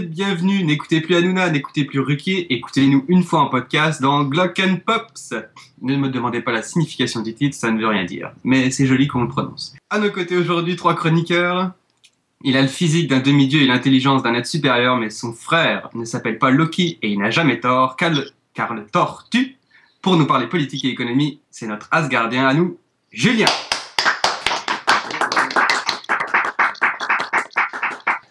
Bienvenue. N'écoutez plus Hanouna, n'écoutez plus Ruquier, écoutez-nous une fois en podcast dans Glock Pops. Ne me demandez pas la signification du titre, ça ne veut rien dire. Mais c'est joli qu'on le prononce. À nos côtés aujourd'hui, trois chroniqueurs. Il a le physique d'un demi-dieu et l'intelligence d'un être supérieur, mais son frère ne s'appelle pas Loki et il n'a jamais tort, car le, car le tort tue. Pour nous parler politique et économie, c'est notre Asgardien à nous, Julien.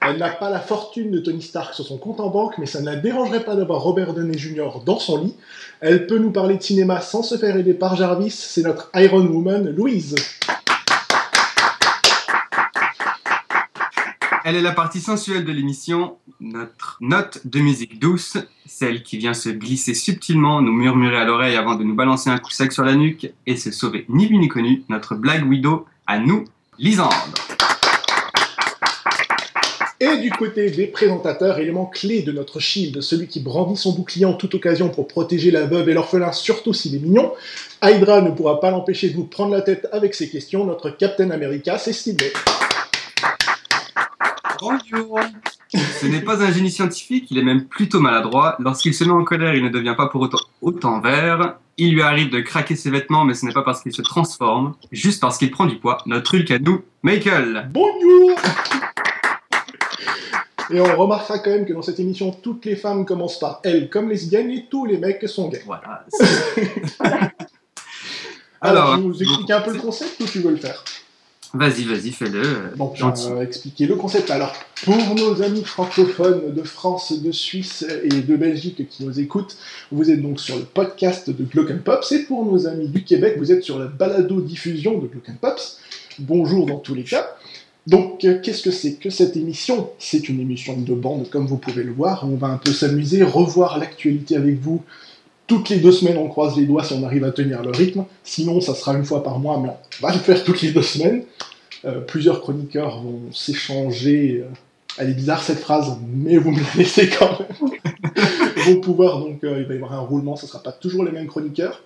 Elle n'a pas la fortune de Tony Stark sur son compte en banque, mais ça ne la dérangerait pas d'avoir Robert Downey Jr. dans son lit. Elle peut nous parler de cinéma sans se faire aider par Jarvis. C'est notre Iron Woman, Louise. Elle est la partie sensuelle de l'émission, notre note de musique douce, celle qui vient se glisser subtilement, nous murmurer à l'oreille avant de nous balancer un coup sec sur la nuque et se sauver ni vu ni connu, notre Black Widow à nous, Lisande. Et du côté des présentateurs, élément clé de notre shield, celui qui brandit son bouclier en toute occasion pour protéger la veuve et l'orphelin, surtout s'il est mignon, Hydra ne pourra pas l'empêcher de vous prendre la tête avec ses questions, notre Captain America, c'est Sidney. Bonjour. Ce n'est pas un génie scientifique, il est même plutôt maladroit. Lorsqu'il se met en colère, il ne devient pas pour autant autant vert. Il lui arrive de craquer ses vêtements, mais ce n'est pas parce qu'il se transforme, juste parce qu'il prend du poids. Notre Hulk à nous, Michael. Bonjour Et on remarquera quand même que dans cette émission, toutes les femmes commencent par elle comme lesbiennes et tous les mecs sont gays. Voilà. Alors, Alors, je vous explique un peu le concept ou tu veux le faire? Vas-y, vas-y, fais-le. Donc, Gentil. on va expliquer le concept. Alors, pour nos amis francophones de France, de Suisse et de Belgique qui nous écoutent, vous êtes donc sur le podcast de Glock Pops. Et pour nos amis du Québec, vous êtes sur la balado-diffusion de Glock Pops. Bonjour dans tous les cas. Donc, euh, qu'est-ce que c'est que cette émission? C'est une émission de bande, comme vous pouvez le voir. On va un peu s'amuser, revoir l'actualité avec vous. Toutes les deux semaines, on croise les doigts si on arrive à tenir le rythme. Sinon, ça sera une fois par mois, mais on va le faire toutes les deux semaines. Euh, plusieurs chroniqueurs vont s'échanger. euh, elle est bizarre cette phrase, mais vous me la laissez quand même. vont pouvoir donc, euh, il va y avoir un roulement, ce ne sera pas toujours les mêmes chroniqueurs.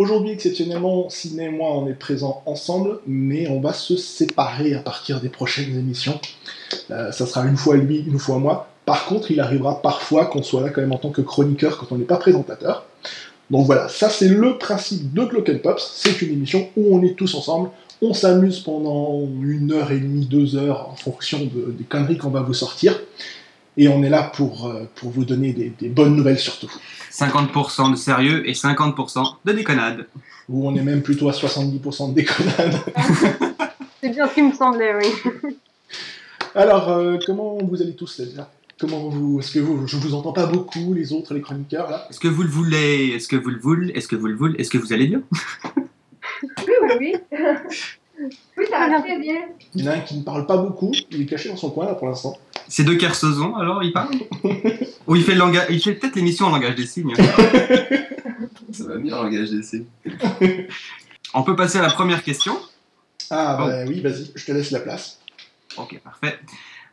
Aujourd'hui, exceptionnellement, Sidney et moi, on est présents ensemble, mais on va se séparer à partir des prochaines émissions. Euh, ça sera une fois lui, une fois moi. Par contre, il arrivera parfois qu'on soit là quand même en tant que chroniqueur quand on n'est pas présentateur. Donc voilà, ça c'est le principe de Glock and Pops. C'est une émission où on est tous ensemble, on s'amuse pendant une heure et demie, deux heures en fonction de- des conneries qu'on va vous sortir. Et on est là pour, euh, pour vous donner des, des bonnes nouvelles surtout. 50% de sérieux et 50% de déconnade. Où on est même plutôt à 70% de déconnade. C'est bien ce qui me semblait, oui. Alors, euh, comment vous allez tous déjà Comment vous. Est-ce que vous. Je vous entends pas beaucoup, les autres, les chroniqueurs là? Est-ce que vous le voulez? Est-ce que vous le voulez? Est-ce que vous le voulez? Est-ce que vous allez bien? Oui, oui, oui. oui, ça va très bien. Il y en a un qui ne parle pas beaucoup, il est caché dans son coin là pour l'instant. C'est de Kersozon, alors il parle Ou il fait, le langage... il fait peut-être l'émission en langage des signes. Ça va bien, langage des signes. On peut passer à la première question. Ah, Bon. bah oui, vas-y, je te laisse la place. Ok, parfait.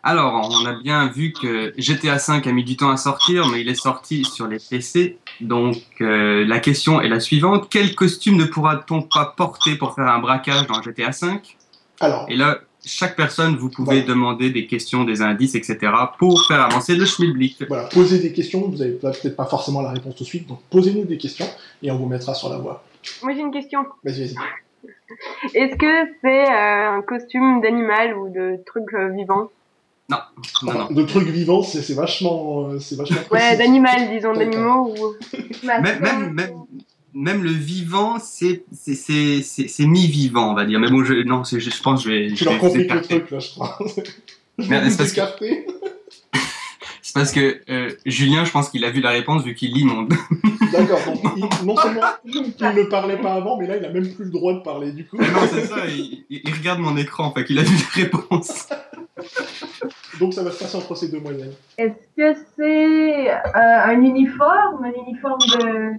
Alors, on a bien vu que GTA V a mis du temps à sortir, mais il est sorti sur les PC. Donc, euh, la question est la suivante. Quel costume ne pourra-t-on pas porter pour faire un braquage dans GTA V Alors, Et là, chaque personne, vous pouvez Voilà. demander des questions, des indices, etc. pour faire avancer le schmilblick. voilà, posez des questions, vous n'avez peut-être pas forcément la réponse tout de suite, donc posez-nous des questions et on vous mettra sur la voie. Moi, j'ai une question. Vas-y, vas-y. Est-ce que c'est euh, un costume d'animal ou de truc euh, vivant? Non, non, non. De trucs vivants, c'est vachement. euh, C'est vachement Ouais, d'animal, disons, d'animaux ou... Même, même, même, même le vivant, c'est c'est- c'est- c'est- c'est mi-vivant, on va dire. Mais bon, je, non, je, je pense que je vais. Tu je leur vais compliques le truc là, je crois. je Merde, vais c'est parce que-. C'est parce que euh, Julien, je pense qu'il a vu la réponse vu qu'il lit mon. D'accord, donc il- non seulement il ne parlait pas avant, mais là il a même plus le droit de parler du coup. non, c'est ça, il, il- il regarde mon écran, fait qu'il a vu la réponse. Donc ça va se passer entre ces deux moyennes. Est-ce que c'est euh, un uniforme, un uniforme de...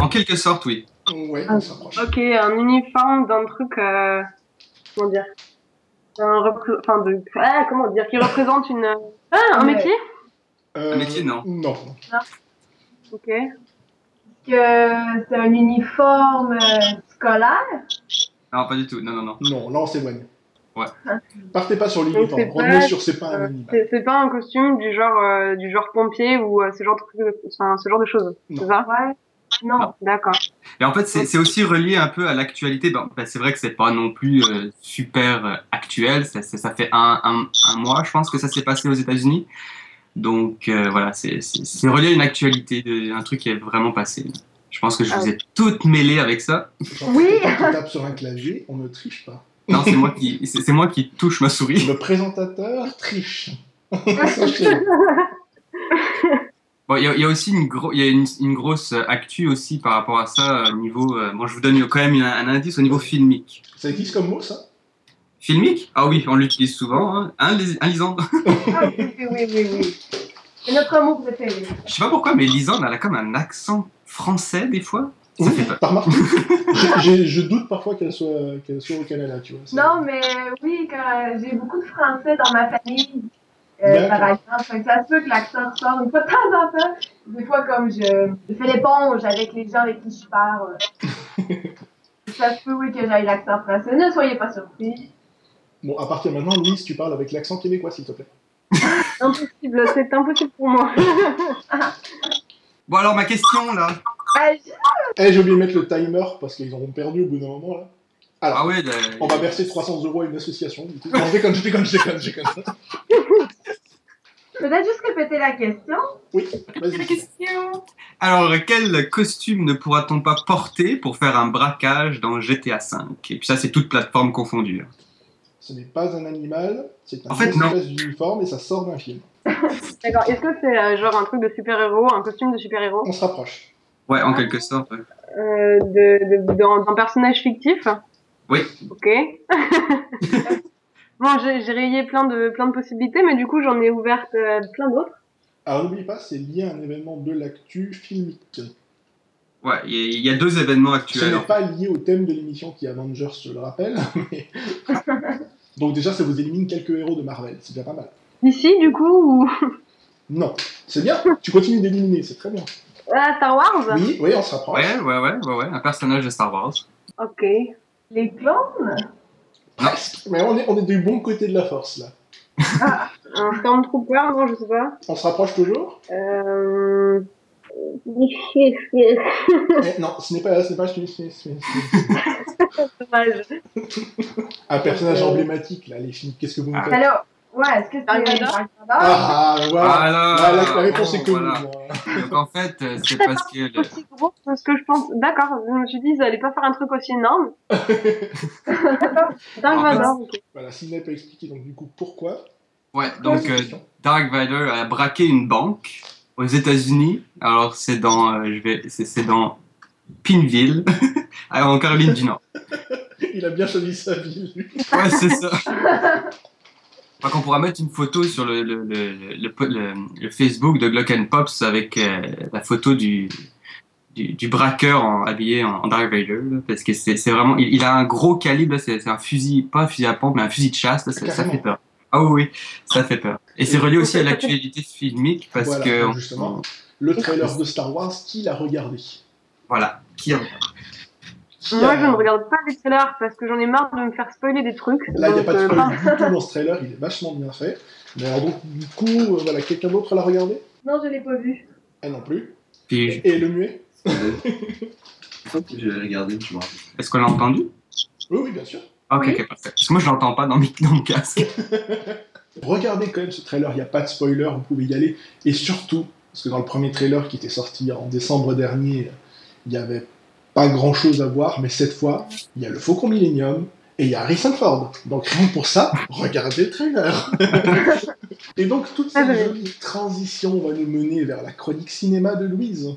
En quelque sorte, oui. Ah. on s'approche. Ok, un uniforme d'un truc... Euh... Comment dire? Un repré- Enfin, de... Ah, comment dire Qui représente une... Ah, un Ouais. métier? Euh, Un métier, non. Non. Ok. que c'est un uniforme scolaire? Non, pas du tout. Non, non, non. Non, là on s'éloigne. Partez pas sur c'est revenez sur c'est pas un Euh, c'est pas un costume du genre euh, du genre pompier ou euh, ce genre de truc, enfin, ce genre de choses. C'est ça? Ouais. Non. D'accord. Et en fait, c'est aussi relié un peu à l'actualité. Bon, ben, c'est vrai que c'est pas non plus euh, super actuel. Ça, ça- ça fait un, un, un mois, je pense, que ça s'est passé aux États-Unis. Donc euh, voilà, c'est relié à une actualité, de, un truc qui est vraiment passé. Je pense que je Ah vous ai toutes mêlées avec ça. Genre, Oui. Quand tu tapes sur un clavier, on ne triche pas. Non, c'est moi qui, c'est c'est moi qui touche ma souris. Le présentateur triche. Bon, il y, a- il y a aussi une, gro- il y a une, une grosse euh, actu aussi par rapport à ça au niveau. euh, bon, je vous donne quand même un, un indice au niveau filmique. ça existe comme mot, ça? Filmique? Ah oui, on l'utilise souvent. Hein, hein, Lis- hein, Lisande Ah, oui, oui, oui, oui, oui. C'est notre mot préféré. Je sais pas pourquoi, mais Lisande, elle a comme un accent français des fois. Oui, t'as remarqué Je doute parfois qu'elle soit, qu'elle soit au Canada, tu vois. Non, mais oui, quand j'ai beaucoup de Français dans ma famille, euh, par exemple. Fait que ça se peut que l'accent ressort une fois de temps en temps. Des fois, comme je, je fais l'éponge avec les gens avec qui je parle. ça se peut, oui, que j'aille l'accent français. Ne soyez pas surpris. Bon, à partir de maintenant, Louise, tu parles avec l'accent québécois, s'il te plaît. Impossible, c'est impossible pour moi. Bon, alors ma question là. Eh, j'ai oublié de mettre le timer parce qu'ils auront perdu au bout d'un moment, là. Alors, Ah ouais, de- on va verser 300 euros à une association. du coup. Non, je déconne, je déconne, je déconne, je déconne. Peut-être juste répéter la question. Oui, C'est la vas-y. question. Alors, quel costume ne pourra-t-on pas porter pour faire un braquage dans GTA V? Et puis ça, c'est toute plateforme confondue. Ce n'est pas un animal, c'est un En fait, non. espèce d'uniforme et ça sort d'un film. D'accord. Est-ce que c'est euh, genre un truc de super-héros, un costume de super-héros? On se rapproche. Ouais, en quelque sorte. ouais. euh, de, de, d'un, d'un personnage fictif Oui. Ok. bon, j'ai, j'ai rayé plein de, plein de possibilités, mais du coup, j'en ai ouvert euh, plein d'autres. Alors n'oublie pas, c'est lié à un événement de l'actu filmique. Ouais, il y, a- il y a deux événements Ce actuels. n'est pas lié au thème de l'émission qui est Avengers, je le rappelle. mais- Donc déjà, ça vous élimine quelques héros de Marvel, c'est déjà pas mal. Ici, du coup, ou... Non, c'est bien, tu continues d'éliminer, c'est très bien. Ah, Star Wars? Oui, oui, on se rapproche. Ouais, ouais, ouais, ouais, ouais, un personnage de Star Wars. Ok. Les clones? Presque. Mais on est, on est du bon côté de la force, là. Un Stormtrooper, non, je sais pas. On se rapproche toujours? Euh... Eh, Non, ce n'est pas... Ce n'est pas Dommage. un personnage Euh. emblématique, là, les films. Qu'est-ce que vous me Ah. faites? Alors, ouais, est-ce que c'est Dark les Vador Dark Vador Ah, voilà. Voilà. Là, la, réponse est connue. voilà. Donc en fait, euh, c'est parce que le- aussi gros que ce que je pense. D'accord, je me suis dit, ils allaient pas faire un truc aussi énorme. Dark En Vador. Voilà, Sidney peut expliquer donc du coup pourquoi? ouais, donc euh. Dark Vader a braqué une banque aux États-Unis. Alors c'est dans, euh, je vais, c'est c'est dans Pineville, en Caroline du Nord. Il a bien choisi sa ville, lui. Ouais, c'est ça. Enfin, qu'on pourra mettre une photo sur le, le, le, le, le- le Facebook de Glock and Pops avec euh, la photo du, du, du braqueur en- habillé en, en Dark Vader. là, parce que c'est c'est vraiment. Il, il a un gros calibre, là, c'est c'est un fusil, pas un fusil à pompe, mais un fusil de chasse. là, ça, ça Carrément. fait peur. Ah oui, oui, ça fait peur. Et c'est relié aussi à l'actualité filmique parce Voilà, que. donc justement. Le trailer de Star Wars, qui l'a regardé? Voilà. Qui Moi, a- je ne regarde pas les trailers parce que j'en ai marre de me faire spoiler des trucs. Là, il n'y a pas de euh, spoil pas- du tout dans ce trailer, il est vachement bien fait. Mais alors, donc, du coup, euh, voilà, quelqu'un d'autre l'a regardé Non, je l'ai pas vu. Elle non plus. Puis, je- Et le muet? Je crois que j'ai regardé, tu vois. est-ce qu'on l'a entendu? Oui, oui, bien sûr. Ok, parfait. Parce que moi, je l'entends pas dans, mes- dans mon casque. Regardez quand même ce trailer, il n'y a pas de spoiler, vous pouvez y aller. Et surtout, parce que dans le premier trailer qui était sorti en décembre dernier, il n'y avait pas grand chose à voir, mais cette fois, il y a le Faucon Millennium et il y a Harrison Ford. Donc rien que pour ça, regardez le trailer. et donc toute cette Ah, ouais. jolie transition va nous mener vers la chronique cinéma de Louise.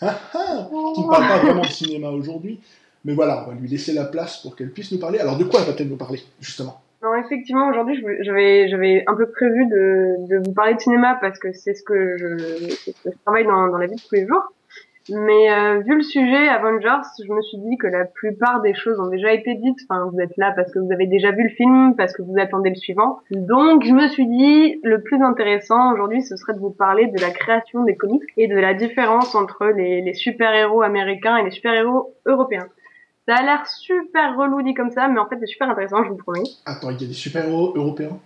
Ah ah Qui ne parle pas vraiment de cinéma aujourd'hui, mais voilà, on va lui laisser la place pour qu'elle puisse nous parler. Alors de quoi va-t-elle nous parler, justement? Non, effectivement, aujourd'hui, je- j'avais, j'avais un peu prévu de, de vous parler de cinéma parce que c'est ce que je, c'est ce que je travaille dans, dans la vie de tous les jours. Mais euh, vu le sujet Avengers, je me suis dit que la plupart des choses ont déjà été dites. Enfin, vous êtes là parce que vous avez déjà vu le film, parce que vous attendez le suivant. Donc, je me suis dit, le plus intéressant aujourd'hui, ce serait de vous parler de la création des comics et de la différence entre les, les super-héros américains et les super-héros européens. Ça a l'air super relou dit comme ça, mais en fait c'est super intéressant, je vous promets. Attends, il y a des super-héros européens?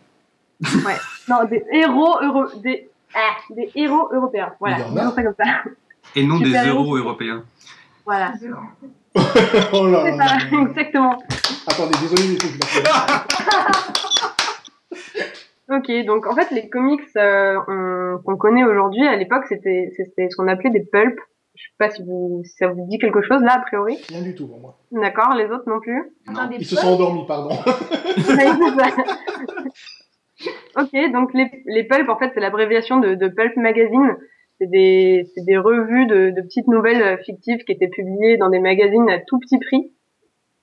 Non, des héros euro... des... ah, des héros européens. Voilà, comme ça. Et non des euros européens. Voilà, Oh là c'est là là ça, exactement. Attendez, désolé, mais faut que je Ok, donc en fait les comics euh, on- qu'on connaît aujourd'hui, à l'époque c'était c'était ce qu'on appelait des pulps. Je sais pas si, vous, si ça vous dit quelque chose là a priori. Rien du tout pour moi. D'accord, les autres non plus. Non. Ils se sont endormis, pardon. C'est ok, donc les, les pulps, en fait, c'est l'abréviation de, de Pulp Magazine. C'est des, c'est des revues de, de petites nouvelles euh, fictives qui étaient publiées dans des magazines à tout petit prix.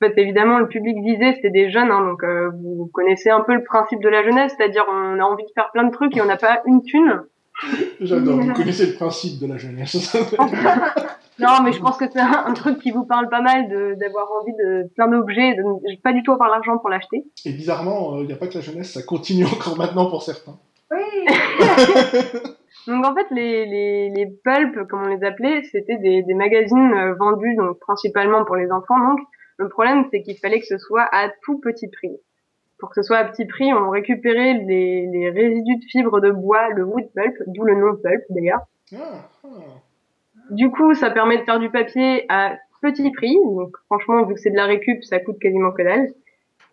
En fait, évidemment, le public visé, c'était des jeunes, hein, donc euh, vous connaissez un peu le principe de la jeunesse, c'est-à-dire on a envie de faire plein de trucs et on n'a pas une thune. J'adore. Vous connaissez le principe de la jeunesse. Non, mais je pense que c'est un, un truc qui vous parle pas mal de- d'avoir envie de plein d'objets, de ne pas du tout avoir l'argent pour l'acheter. Et bizarrement, il n'y a pas que la jeunesse, ça continue encore maintenant pour certains. Oui. Donc en fait, les, les, les pulps, comme on les appelait, c'était des, des magazines euh, vendus donc principalement pour les enfants. Donc le problème, c'est qu'il fallait que ce soit à tout petit prix. Pour que ce soit à petit prix, on récupérait les, les résidus de fibres de bois, le wood pulp, d'où le nom pulp d'ailleurs. Ah, ah. Du coup, ça permet de faire du papier à petit prix. Donc franchement, vu que c'est de la récup, ça coûte quasiment que dalle.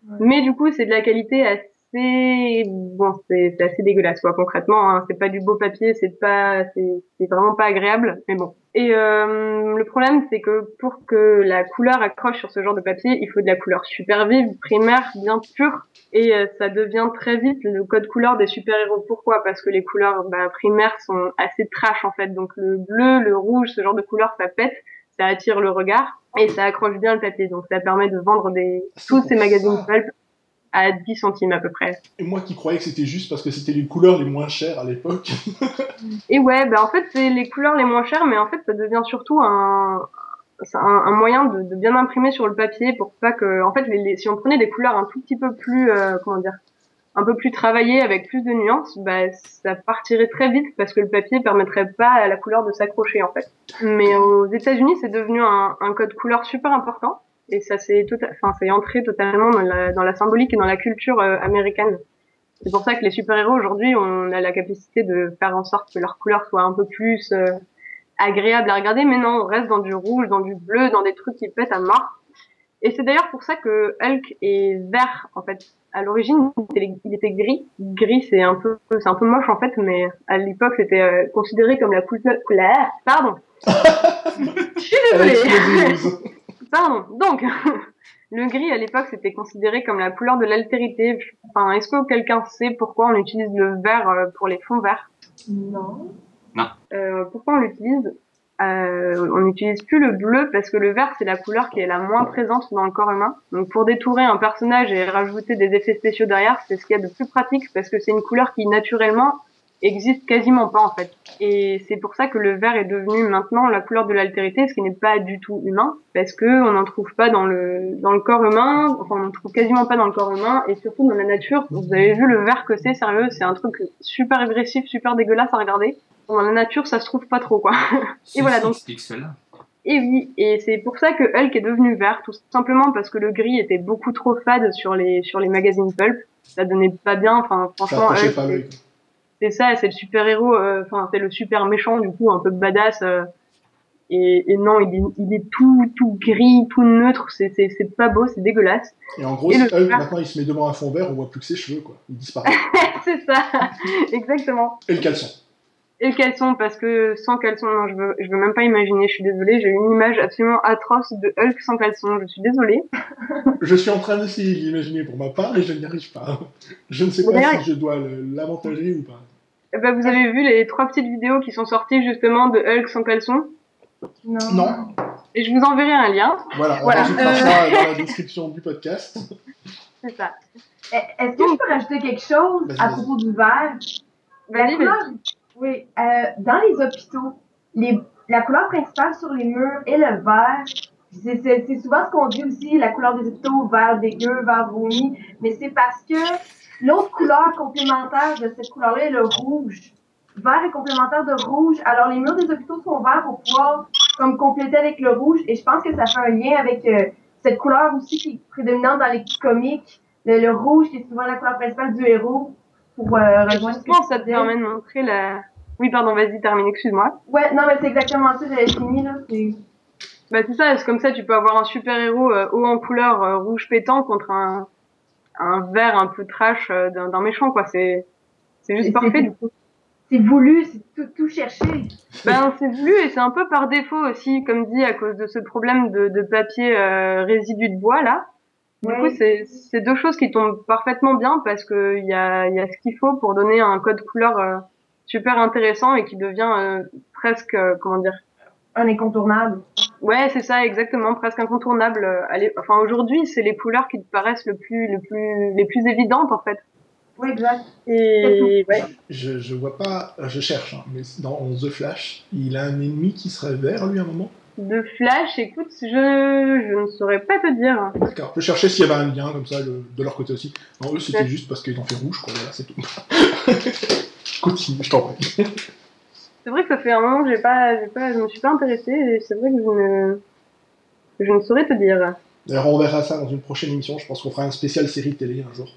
Ouais. Mais du coup, c'est de la qualité assez bon, c'est c'est assez dégueulasse quoi concrètement. Hein. C'est pas du beau papier, c'est pas, c'est c'est vraiment pas agréable. Mais bon. Et euh, le problème, c'est que pour que la couleur accroche sur ce genre de papier, il faut de la couleur super vive, primaire, bien pure. Et euh, ça devient très vite le code couleur des super-héros. Pourquoi? Parce que les couleurs bah, primaires sont assez trash en fait. Donc le bleu, le rouge, ce genre de couleurs, ça pète, ça attire le regard et ça accroche bien le papier. Donc ça permet de vendre des tous ces magazines pulp à 10 centimes à peu près. Et moi qui croyais que c'était juste parce que c'était les couleurs les moins chères à l'époque. Et ouais, bah en fait c'est les couleurs les moins chères, mais en fait ça devient surtout un un, un moyen de, de bien imprimer sur le papier pour pas que, en fait, les, les- si on prenait des couleurs un tout petit peu plus, euh, comment dire, un peu plus travaillées avec plus de nuances, bah ça partirait très vite parce que le papier permettrait pas à la couleur de s'accrocher en fait. Mais aux États-Unis, c'est devenu un, un code couleur super important et ça s'est tota- enfin c'est entré totalement dans la, dans la symbolique et dans la culture euh, américaine. C'est pour ça que les super-héros aujourd'hui, on a la capacité de faire en sorte que leur couleur soit un peu plus euh, agréable à regarder, mais non, on reste dans du rouge, dans du bleu, dans des trucs qui pètent à mort. Et c'est d'ailleurs pour ça que Hulk est vert en fait. À l'origine, il était- gris. Gris, c'est un peu, c'est un peu moche en fait, mais à l'époque, c'était euh, considéré comme la couleur. pardon. Je suis désolée. Pardon. Donc, le gris à l'époque c'était considéré comme la couleur de l'altérité. Enfin, est-ce que quelqu'un sait pourquoi on utilise le vert euh, pour les fonds verts? Non. Euh, Pourquoi on l'utilise? Euh, On n'utilise plus le bleu parce que le vert c'est la couleur qui est la moins présente dans le corps humain. Donc pour détourer un personnage et rajouter des effets spéciaux derrière, c'est ce qu'il y a de plus pratique parce que c'est une couleur qui naturellement existe quasiment pas en fait. Et c'est pour ça que le vert est devenu maintenant la couleur de l'altérité, ce qui n'est pas du tout humain, parce que on n'en trouve pas dans le dans le corps humain, enfin on n'en trouve quasiment pas dans le corps humain, et surtout dans la nature. Vous avez vu le vert que c'est, sérieux, c'est un truc super agressif, super dégueulasse à regarder. Dans la nature, ça se trouve pas trop quoi. Si, voilà, donc- cela. Et oui, et c'est pour ça que Hulk est devenu vert, tout simplement parce que le gris était beaucoup trop fade sur les sur les magazines pulp. Ça donnait pas bien, enfin franchement, Hulk, pas. C'est ça, c'est le super héros, enfin c'est le super méchant du coup, un peu badass. euh, et, et non, il est, il est tout tout gris, tout neutre, c'est pas beau, c'est dégueulasse. Et en gros, Et si vert. maintenant, il se met devant un fond vert, on voit plus que ses cheveux, quoi. Il disparaît. c'est ça, exactement. Et le caleçon. Et le caleçon, parce que sans caleçon, non, je veux je veux même pas imaginer. Je suis désolée, j'ai une image absolument atroce de Hulk sans caleçon. Je suis désolée. Je suis en train d'essayer de l'imaginer pour ma part et je n'y arrive pas. Je ne sais pas si je dois l'avantager ou pas. Eh ben, vous avez vu les trois petites vidéos qui sont sorties justement de Hulk sans caleçon Non. Non. Et je vous enverrai un lien. Voilà, on Voilà, rajoutera euh. ça dans la description du podcast. C'est ça. Eh, Est-ce que je peux rajouter quelque chose à propos du verre? Vas-y, vas-y. oui, euh, dans les hôpitaux, les, la couleur principale sur les murs est le vert. C'est souvent ce qu'on dit aussi, la couleur des hôpitaux, vert dégueu, vert vomi, mais c'est parce que l'autre couleur complémentaire de cette couleur-là est le rouge. Vert est complémentaire de rouge, alors les murs des hôpitaux sont verts pour pouvoir comme compléter avec le rouge, et je pense que ça fait un lien avec euh, cette couleur aussi qui est prédominante dans les comics, le, le rouge qui est souvent la couleur principale du héros pour euh, rejoindre ce que ça te permet de montrer la... Oui, pardon, vas-y, termine, excuse-moi. Ouais, non, mais c'est exactement ça, j'avais fini, là. C'est Bah c'est ça, c'est comme ça tu peux avoir un super-héros euh, haut en couleur euh, rouge pétant contre un, un vert un peu trash euh, d'un méchant, quoi. C'est c'est juste parfait, c'est- du coup. c'est voulu, c'est tout, tout cherché. Ben, c'est voulu et c'est un peu par défaut aussi, comme dit, à cause de ce problème de, de papier euh, résidu de bois là. Du Ouais. coup, c'est c'est deux choses qui tombent parfaitement bien parce que il y a, il y a ce qu'il faut pour donner un code couleur euh, super intéressant et qui devient euh, presque, euh, comment dire, Un incontournable. Ouais, c'est ça, exactement, presque incontournable. euh, allez, enfin, aujourd'hui, c'est les couleurs qui te paraissent le plus, le plus, les plus évidentes, en fait. Oui, exact. Et ouais. Je, je vois pas, je cherche, hein, mais dans The Flash, il a un ennemi qui serait vert, lui, à un moment? De Flash, écoute, je, je ne saurais pas te dire. D'accord, je cherchais s'il y avait un lien comme ça le- de leur côté aussi. Non, eux, c'était Ouais. juste parce qu'ils ont fait rouge, quoi, voilà, c'est tout. Continue, je t'en prie. C'est vrai que ça fait un moment que j'ai pas, j'ai pas, je me suis pas intéressée et c'est vrai que je ne, je ne saurais te dire. D'ailleurs, on verra ça dans une prochaine émission, je pense qu'on fera un spécial série télé un jour.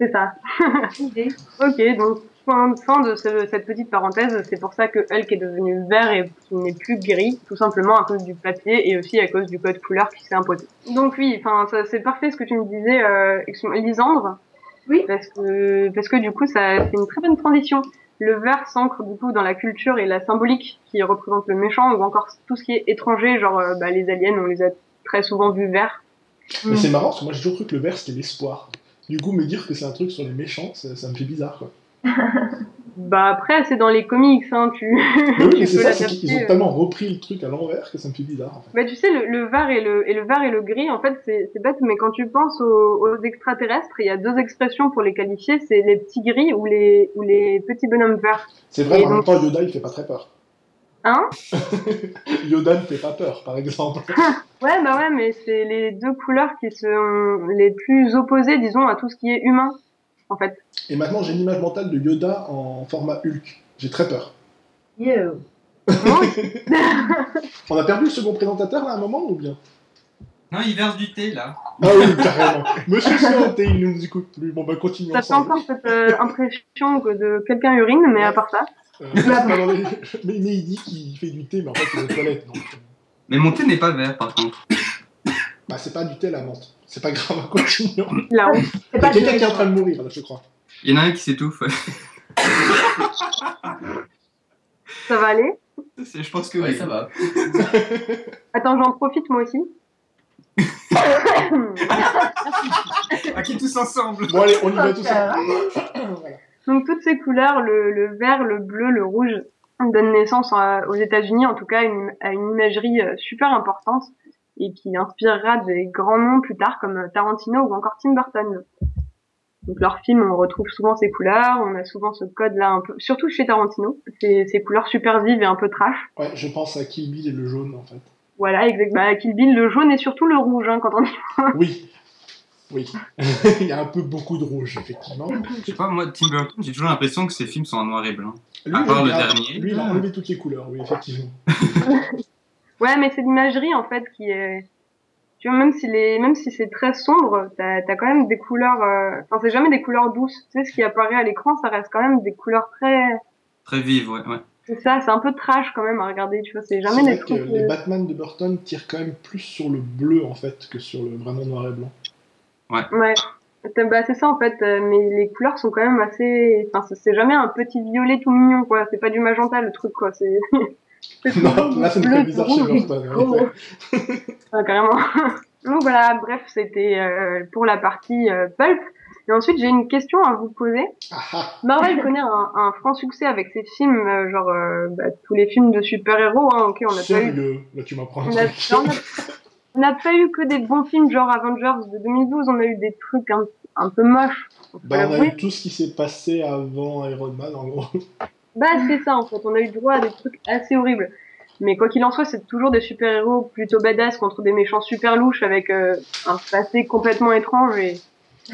C'est ça. Idée. Ok, donc fin, fin de ce- cette petite parenthèse, c'est pour ça que Hulk est devenu vert et qu'il n'est plus gris, tout simplement à cause du papier et aussi à cause du code couleur qui s'est imposé. Donc oui, enfin c'est parfait ce que tu me disais, euh, Lisandre. Oui. Parce que parce que du coup ça fait une très bonne transition. Le vert s'ancre du coup dans la culture et la symbolique qui représente le méchant ou encore tout ce qui est étranger, genre euh, bah, les aliens, on les a très souvent vus verts. Mais Mm. c'est marrant, parce que moi j'ai toujours cru que le vert c'était l'espoir. Du coup, me dire que c'est un truc sur les méchants, ça, ça me fait bizarre, quoi. Bah après c'est dans les comics, hein, tu. Mais oui, mais c'est ça, c'est qu'ils ont euh. tellement repris le truc à l'envers que ça me fait bizarre, en fait. Bah tu sais le, le vert et le et le vert et le gris en fait c'est bête mais quand tu penses aux, aux extraterrestres il y a deux expressions pour les qualifier c'est les petits gris ou les ou les petits bonhommes verts C'est vrai, Et en même temps, Yoda il fait pas très peur. hein? Yoda ne fait pas peur, par exemple. ouais bah ouais mais c'est les deux couleurs qui sont les plus opposées disons à tout ce qui est humain en fait Et maintenant, j'ai une image mentale de Yoda en format Hulk. J'ai très peur. Yo. On a perdu le second présentateur là à un moment ou bien? Non, il verse du thé là. Ah oui, carrément. Monsieur Santé, il ne nous écoute plus. Bon, bah continuons ça fait encore cette euh, impression que de quelqu'un urine mais à part ça Euh, mais, il dit qu'il fait du thé, mais en fait, c'est des toilettes. Donc, euh, Mais mon thé n'est pas vert, par contre. Bah, c'est pas du thé, la menthe. C'est pas grave, continuons. la honte C'est Il y pas a quelqu'un qui est en train de mourir, là, je crois. Il y en a un qui s'étouffe. ça va aller? Je pense que Ouais, oui. ça va. attends j'en profite moi aussi Ok, tous ensemble. Bon, allez, on y va tous ensemble. Donc toutes ces couleurs, le, le vert, le bleu, le rouge, donnent naissance à- aux États-Unis, en tout cas, à une, à une imagerie euh, super importante et qui inspirera des grands noms plus tard comme euh, Tarantino ou encore Tim Burton. Donc leurs films, on retrouve souvent ces couleurs, on a souvent ce code-là un peu, surtout chez Tarantino, ces, ces couleurs super vives et un peu trash. Ouais, je pense à Kill Bill et le jaune, en fait. Voilà, exact. Bah, Kill Bill, le jaune et surtout le rouge, hein, quand on Oui. Oui. il y a un peu beaucoup de rouge, effectivement. Je sais pas, moi, Tim Burton, j'ai toujours l'impression que ses films sont en noir et blanc. Lui, À part il le a- dernier. Lui, il a enlevé toutes les couleurs, oui, effectivement. Ouais, mais c'est l'imagerie en fait qui est. Tu vois, même si les, même si c'est très sombre, t'as as quand même des couleurs. euh, Enfin, c'est jamais des couleurs douces. Tu sais, ce qui apparaît à l'écran, ça reste quand même des couleurs très. Très vive, ouais. ouais. C'est ça, c'est un peu trash quand même à regarder. Tu vois, c'est jamais vrai des que trucs. les euh, Batman de Burton tirent quand même plus sur le bleu, en fait, que sur le vraiment noir et blanc. Ouais. T'as- Bah, c'est ça en fait, euh, mais les couleurs sont quand même assez. Enfin, c'est- c'est jamais un petit violet tout mignon, quoi. C'est pas du magenta le truc, quoi. C'est. Non, là, c'est bleu, très bizarre chez. Burton. Ah, carrément. Donc voilà, bref, c'était euh, pour la partie euh, pulp. Et ensuite, j'ai une question à vous poser. Ah, ah. Marvel connaît un, un franc succès avec ses films, euh, genre bah, tous les films de super-héros. Hein, ok, on n'a pas eu, là, tu m'apprends un on a, truc. on a- on n'a pas eu que des bons films, genre Avengers de 2012. On a eu des trucs un, un peu moches. Bah, on a eu tout ce qui s'est passé avant Iron Man, en gros. Bah, c'est ça, en fait. On a eu droit à des trucs assez horribles. Mais quoi qu'il en soit, c'est toujours des super-héros plutôt badass contre des méchants super louches avec euh, un passé complètement étrange et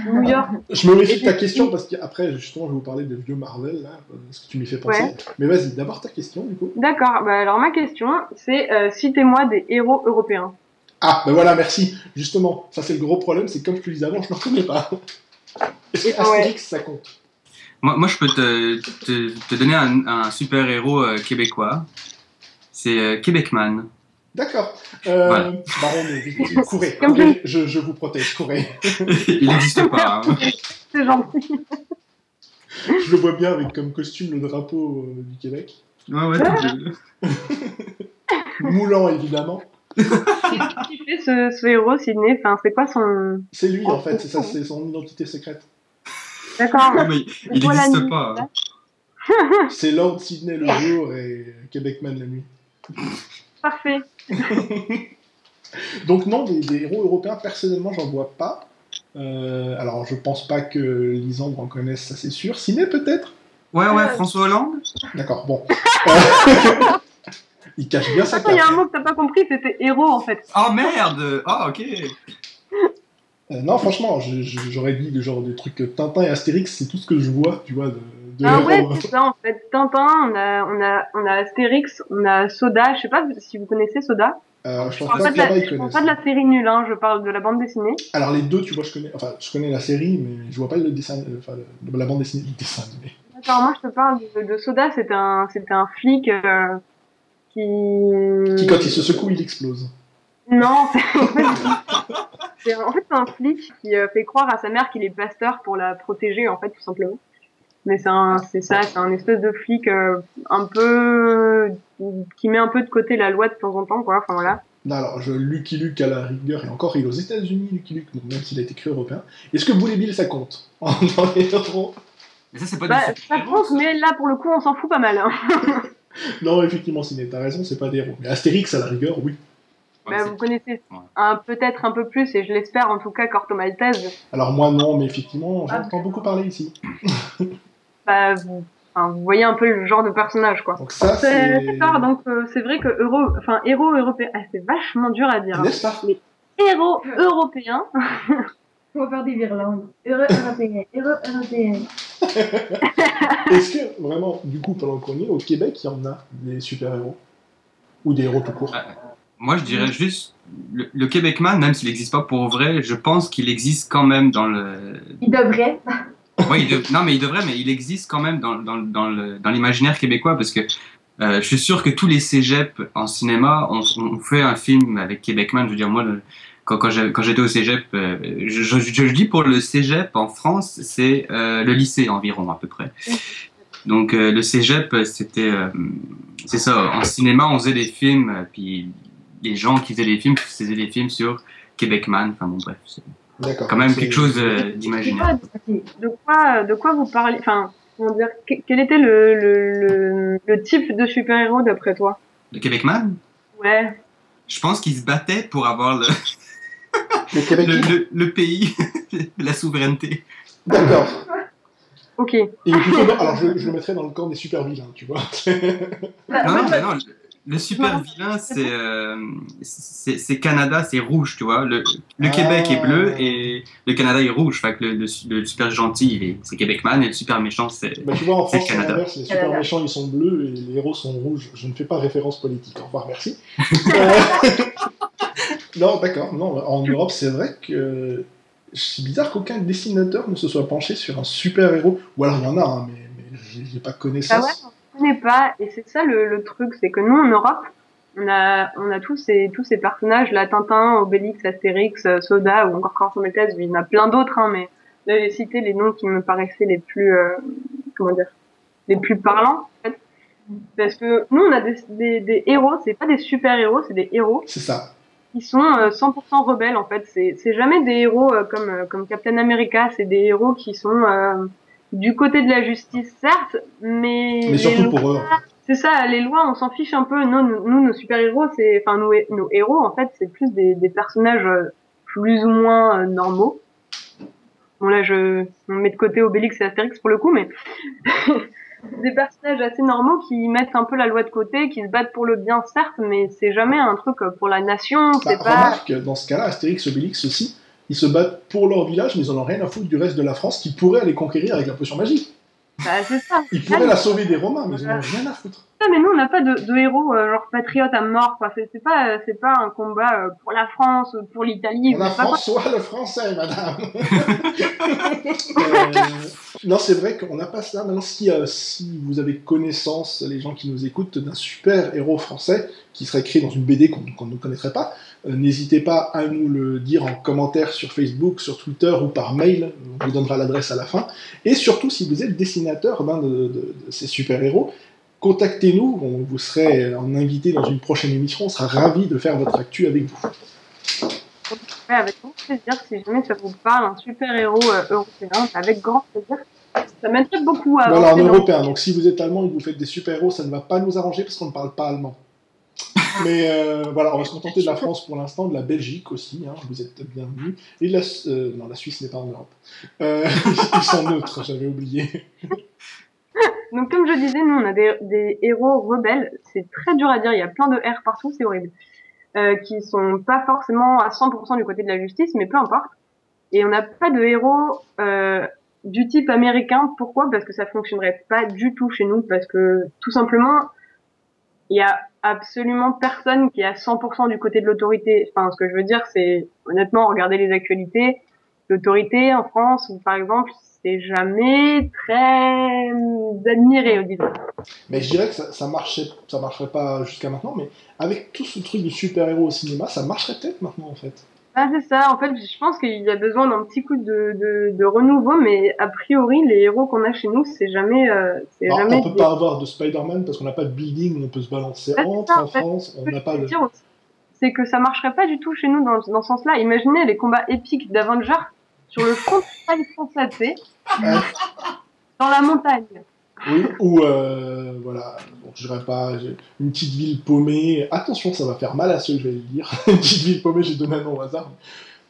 New York. Je me méfie de ta question parce qu'après, justement, je vais vous parler des vieux Marvel, là, ce que tu m'y fais penser. Ouais. Mais vas-y, d'abord ta question, du coup. D'accord. Bah, alors ma question, c'est euh, citez-moi des héros européens. Ah, ben voilà, merci. Justement, ça c'est le gros problème, c'est que comme je te disais avant, je ne reconnais pas. Est-ce que ouais. Astérix, ça compte? Moi, moi, je peux te, te, te donner un, un super-héros euh, québécois. C'est euh, Québecman. D'accord. Euh, Voilà. Baron, courez, je, je vous protège, courez. Il n'existe pas. hein. C'est gentil. Je le vois bien avec comme costume le drapeau euh, du Québec. Ouais, ouais, Moulant, évidemment. Qu'est-ce qu'il fait ce, ce héros, Sydney Enfin, c'est quoi son. C'est lui, en fait, c'est ça, c'est son identité secrète. D'accord. Il n'existe pas. là. hein. C'est Lord Sydney le jour et Québecman la nuit. Parfait. Donc non, des, des héros européens, personnellement, j'en vois pas. Euh, alors, je pense pas que Lisandre en connaisse, ça c'est sûr. Ciné, peut-être? Ouais, ouais, François Hollande D'accord, bon. Euh, Il cache bien sa Attends, il y a un mot que t'as pas compris, c'était héros en fait. Oh merde Ah, ok. Euh, non, franchement, je- je- j'aurais dit que genre des trucs euh, Tintin et Astérix, c'est tout ce que je vois, tu vois, de, de Ah ouais, c'est ça en fait. Tintin, on a, on a, on a Astérix, on a Soda. Je sais pas si vous connaissez Soda. Euh, je pense Je parle pas de la, je parle pas de la série nulle, hein, je parle de la bande dessinée. Alors les deux, tu vois, je connais, enfin, je connais la série, mais je vois pas le dessin, euh, enfin, le- la bande dessinée, le dessin animé. D'accord, moi je te parle de, de Soda, c'était un, c'était un flic euh, qui. Qui, quand il se secoue, il explose. Non, c'est en fait, un flic qui euh, fait croire à sa mère qu'il est pasteur pour la protéger, en fait, tout simplement. Mais c'est un, c'est ça, c'est un espèce de flic euh, un peu qui met un peu de côté la loi de temps en temps, quoi. Enfin voilà. Non, alors, je, Lucky Luke à la rigueur, et encore, il est aux États-Unis, Lucky Luke, donc même s'il a été écrit européen. Est-ce que Boule et Bill, ça compte? Dans les héros Mais ça, c'est pas Bah, ça compte, mais là pour le coup, on s'en fout pas mal. Hein. Non, effectivement, Ciné, t'as raison, c'est pas des héros. Mais Astérix, à la rigueur, oui. Ouais, Bah, vous connaissez Ouais. un peut-être un peu plus, et je l'espère en tout cas, Corto Maltese. Alors moi, non, mais effectivement, j'entends beaucoup parler ici. Bah, vous, enfin, vous voyez un peu le genre de personnage, quoi. Donc ça, C'est c'est... d'accord, donc euh, c'est vrai que euro, enfin héros européen, ah, c'est vachement dur à dire. hein. N'est-ce pas Héros européen, On va faire des virlandes. Heureux européen. Heureux européen. Est-ce que, vraiment, du coup, pendant qu'on y est, au Québec, il y en a des super-héros? Ou des héros tout court? Moi, je dirais juste le, le Québecman, même s'il n'existe pas pour vrai, je pense qu'il existe quand même dans le. Il devrait. Non, mais il devrait, mais il existe quand même dans, l'imaginaire québécois parce que euh, je suis sûr que tous les cégeps en cinéma ont, fait un film avec Québecman. Je veux dire, moi, le- quand, j'étais au cégep, euh, je, je, je, je dis pour le cégep en France, c'est euh, le lycée environ à peu près. Donc le cégep, c'était, c'est ça. En cinéma, on faisait des films, puis les gens qui faisaient des films faisaient des films sur Québecman. Enfin bon, bref, c'est quand même quelque chose euh, d'imaginaire. de quoi, de quoi vous parlez Enfin, comment dire que- Quel était le, le, le, le type de super-héros d'après toi? Le Québecman Ouais. Je pense qu'ils se battaient pour avoir le, Le Québec. le, le, le pays, la souveraineté. D'accord. Ok. Et plutôt, dans- alors je, je le mettrais dans le camp des super-vilains, tu vois. Non, non, non, le, super vilain, c'est euh, Canada, c'est rouge, tu vois. Le, le Ah. Québec est bleu et le Canada est rouge. Fait que le, le, le super gentil, il est- c'est Québecman et le super méchant, c'est. Bah, tu vois, en France, c'est Canada. l'inverse. Les super Canada. méchants, ils sont bleus et les héros sont rouges. Je ne fais pas référence politique. Au revoir, merci. Euh, non, d'accord. Non, en Europe, c'est vrai que c'est bizarre qu'aucun dessinateur ne se soit penché sur un super-héros. Ou alors, il y en a, hein, mais, mais j'ai pas Bah ouais, connaît pas. Et c'est ça le, le truc, c'est que nous en Europe, on a, on a tous ces, tous ces personnages, là, Tintin, Obélix, Astérix, euh, Soda ou encore Corto Maltese. Il y en a plein d'autres, hein, mais là j'ai cité les noms qui me paraissaient les plus, euh, comment dire, les plus parlants. En fait. Parce que nous on a des, des, des héros, c'est pas des super héros, c'est des héros C'est ça. qui sont euh, 100% rebelles en fait. C'est c'est jamais des héros euh, comme euh, comme Captain America, c'est des héros qui sont euh, du côté de la justice certes, mais Mais surtout lois- pour eux. c'est ça, les lois, on s'en fiche un peu. Nous, nous, nos super héros, c'est enfin nos, nos héros en fait, c'est plus des, des personnages euh, plus ou moins euh, normaux. Bon là, je on met de côté Obélix et Astérix pour le coup, mais des personnages assez normaux qui mettent un peu la loi de côté, qui se battent pour le bien certes, mais c'est jamais un truc euh, pour la nation. Bah, C'est pas remarque, dans ce cas-là, Astérix, Obélix aussi, ils se battent pour leur village, mais ils en ont rien à foutre du reste de la France qui pourrait aller conquérir avec la potion magique. Bah, c'est ça. Ils pourraient la sauver des Romains, mais ils en ont rien à foutre. Ah, mais nous, on n'a pas de, de héros euh, genre patriotes à mort, quoi. C'est c'est pas, euh, c'est pas un combat euh, pour la France, ou pour l'Italie. On a pas- François le français, madame. Euh, non, c'est vrai qu'on n'a pas ça. Maintenant, si, euh, si vous avez connaissance, les gens qui nous écoutent, d'un super héros français qui serait créé dans une BD qu'on ne connaîtrait pas, euh, n'hésitez pas à nous le dire en commentaire sur Facebook, sur Twitter ou par mail. On vous donnera l'adresse à la fin. Et surtout, si vous êtes dessinateur de, ces super héros, contactez-nous. On vous serez en invité dans une prochaine émission. On sera ravis de faire votre actu avec vous. Avec grand plaisir, si jamais ça vous parle, un super-héros euh, européen, avec grand plaisir. Ça m'intéresse beaucoup à Voilà, en avancer dans- européen. Donc si vous êtes allemand et que vous faites des super-héros, ça ne va pas nous arranger parce qu'on ne parle pas allemand. Mais euh, voilà, on va se contenter de la France pour l'instant, de la Belgique aussi, hein, vous êtes bienvenus. Et de la, euh, non, la Suisse n'est pas en Europe. Euh, ils sont neutres, j'avais oublié. Donc, comme je disais, nous, on a des, des héros rebelles. C'est très dur à dire. Il y a plein de R partout, c'est horrible. Euh, qui sont pas forcément à 100% du côté de la justice, mais peu importe. Et on n'a pas de héros du type américain. Pourquoi? Parce que ça fonctionnerait pas du tout chez nous. Parce que tout simplement, il y a absolument personne qui est à 100% du côté de l'autorité. Enfin, ce que je veux dire, c'est honnêtement, regardez les actualités. L'autorité en France, par exemple, c'est jamais très admiré, disons. Mais je dirais que ça, ça marchait, ça marcherait pas jusqu'à maintenant, mais avec tout ce truc de super-héros au cinéma, ça marcherait peut-être maintenant en fait. Ah, c'est ça. En fait, je pense qu'il y a besoin d'un petit coup de, de, de renouveau, mais a priori, les héros qu'on a chez nous, c'est jamais, euh, Alors, jamais. on peut pas avoir de Spider-Man parce qu'on n'a pas de building on peut se balancer Ah, c'est entre ça, en fait. France, on n'a pas aussi, c'est que ça marcherait pas du tout chez nous dans, dans ce sens-là. Imaginez les combats épiques d'Avengers sur le front de montagne français, dans la montagne. Oui, ou euh, voilà, bon, je dirais pas, une petite ville paumée. Attention, ça va faire mal à ceux que je vais le dire. une petite ville paumée, j'ai donné un nom au hasard.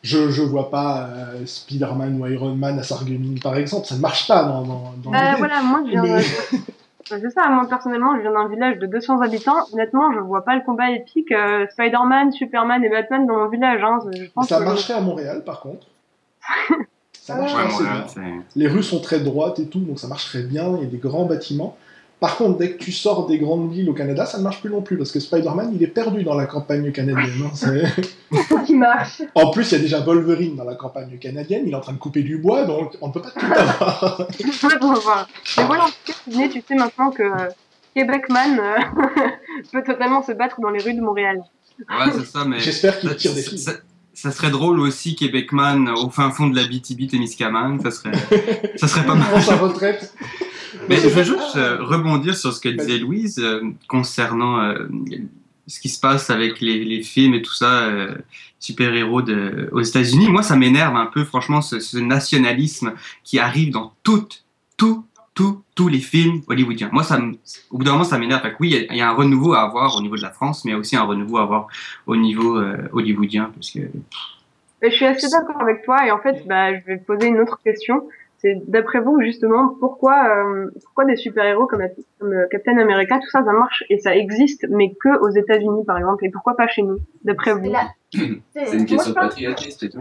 Je, je vois pas euh, Spider-Man ou Iron Man à Sarreguemines, par exemple. Ça ne marche pas dans, dans, dans Bah, voilà, moi, je viens, Mais- c'est ça, moi, personnellement, je viens d'un village de 200 habitants. Honnêtement, je vois pas le combat épique, euh, Spider-Man, Superman et Batman dans mon village, hein. Je pense Ça que- marcherait à Montréal, par contre. Ça Ouais, marcherait Ouais, assez Montréal, bien. c'est- Les rues sont très droites et tout, donc ça marcherait bien. Il y a des grands bâtiments. Par contre, dès que tu sors des grandes villes au Canada, ça ne marche plus non plus, parce que Spider-Man, il est perdu dans la campagne canadienne. hein, c'est- Faut qu'il marche. En plus, il y a déjà Wolverine dans la campagne canadienne, il est en train de couper du bois, donc on ne peut pas tout avoir. Mais voilà, en tout cas, tu sais maintenant que euh, Québecman euh, peut totalement se battre dans les rues de Montréal. Ouais, c'est ça, mais. J'espère qu'il tire des filles. Ça- serait drôle aussi, Québecman, au fin fond de la BTB-Témiscamingue, ça serait, ça serait pas mal. Sa retraite. Mais je veux juste euh, rebondir sur ce que disait. Louise euh, concernant euh, ce qui se passe avec les, les films et tout ça, euh, super-héros aux États-Unis. Moi, ça m'énerve un peu, franchement, ce, ce nationalisme qui arrive dans toutes, tout, tous les films hollywoodiens. Moi, ça, me- au bout d'un moment, ça m'énerve. Oui, il y a- il y, a un renouveau à avoir au niveau de la France, mais il y a aussi un renouveau à avoir au niveau euh, hollywoodien, parce que Mais je suis assez d'accord avec toi et en fait, bah, je vais poser une autre question. C'est d'après vous justement pourquoi euh, pourquoi des super-héros comme, comme euh, Captain America tout ça ça marche et ça existe mais que aux États-Unis par exemple et pourquoi pas chez nous d'après vous C'est la- C'est une question patriotiste et tout.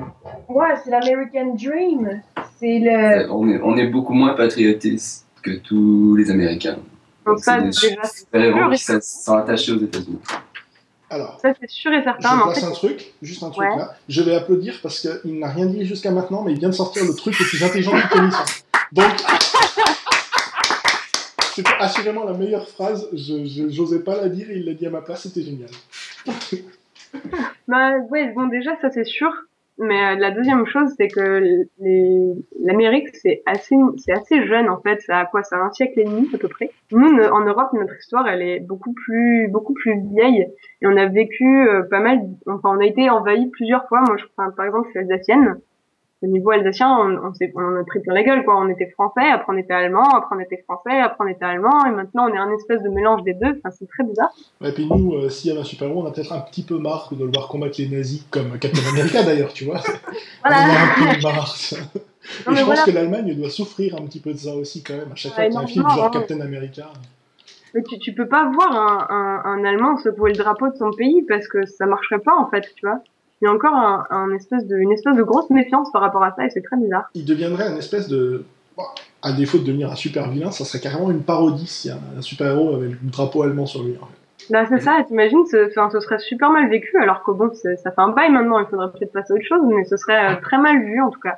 Ouais, c'est l'American Dream. C'est le. On est, on est beaucoup moins patriotiste que tous les Américains. Donc ça déjà c'est sûr, sont attachés aux États-Unis. Alors, ça c'est sûr et je certain mais en place fait un truc, juste un truc Ouais. là. Je vais applaudir parce qu'il n'a rien dit jusqu'à maintenant, mais il vient de sortir le truc le plus intelligent de l'émission. Donc, c'était assurément la meilleure phrase. Je je- j'osais pas la dire et il l'a dit à ma place, c'était génial. Bah ouais, bon déjà ça c'est sûr, mais euh, la deuxième chose c'est que l'Amérique c'est assez c'est assez jeune en fait, ça a quoi? Ça a un siècle et demi à peu près. Nous en Europe notre histoire elle est beaucoup plus beaucoup plus vieille et on a vécu euh, pas mal enfin on a été envahi plusieurs fois. Moi je enfin, par exemple je suis alsacienne. Au niveau alsacien, on, on, on a pris plein la gueule, quoi. On était français, après on était allemand, après on était français, après on était allemand, et maintenant on est un espèce de mélange des deux. Enfin, c'est très bizarre. Et puis nous, euh, s'il y avait un super-héros, on a peut-être un petit peu marre de le voir combattre les nazis, comme Captain America d'ailleurs, tu vois. On Voilà. a un peu marre. Non, Et je voilà. pense que l'Allemagne doit souffrir un petit peu de ça aussi quand même. À chaque fois qu'il y a un film genre. Captain America. Mais tu, tu peux pas voir un, un, un Allemand secouer le drapeau de son pays parce que ça marcherait pas en fait, tu vois. Il y a encore un, un espèce de, une espèce de grosse méfiance par rapport à ça et c'est très bizarre. il deviendrait un espèce de. bon, à défaut de devenir un super vilain, ça serait carrément une parodie si un, un super-héros avait le drapeau allemand sur lui. en fait. Là, c'est ça, t'imagines, ce, enfin, ce serait super mal vécu, alors que bon, ça fait un bail maintenant, il faudrait peut-être passer à autre chose, mais ce serait euh, très mal vu en tout cas.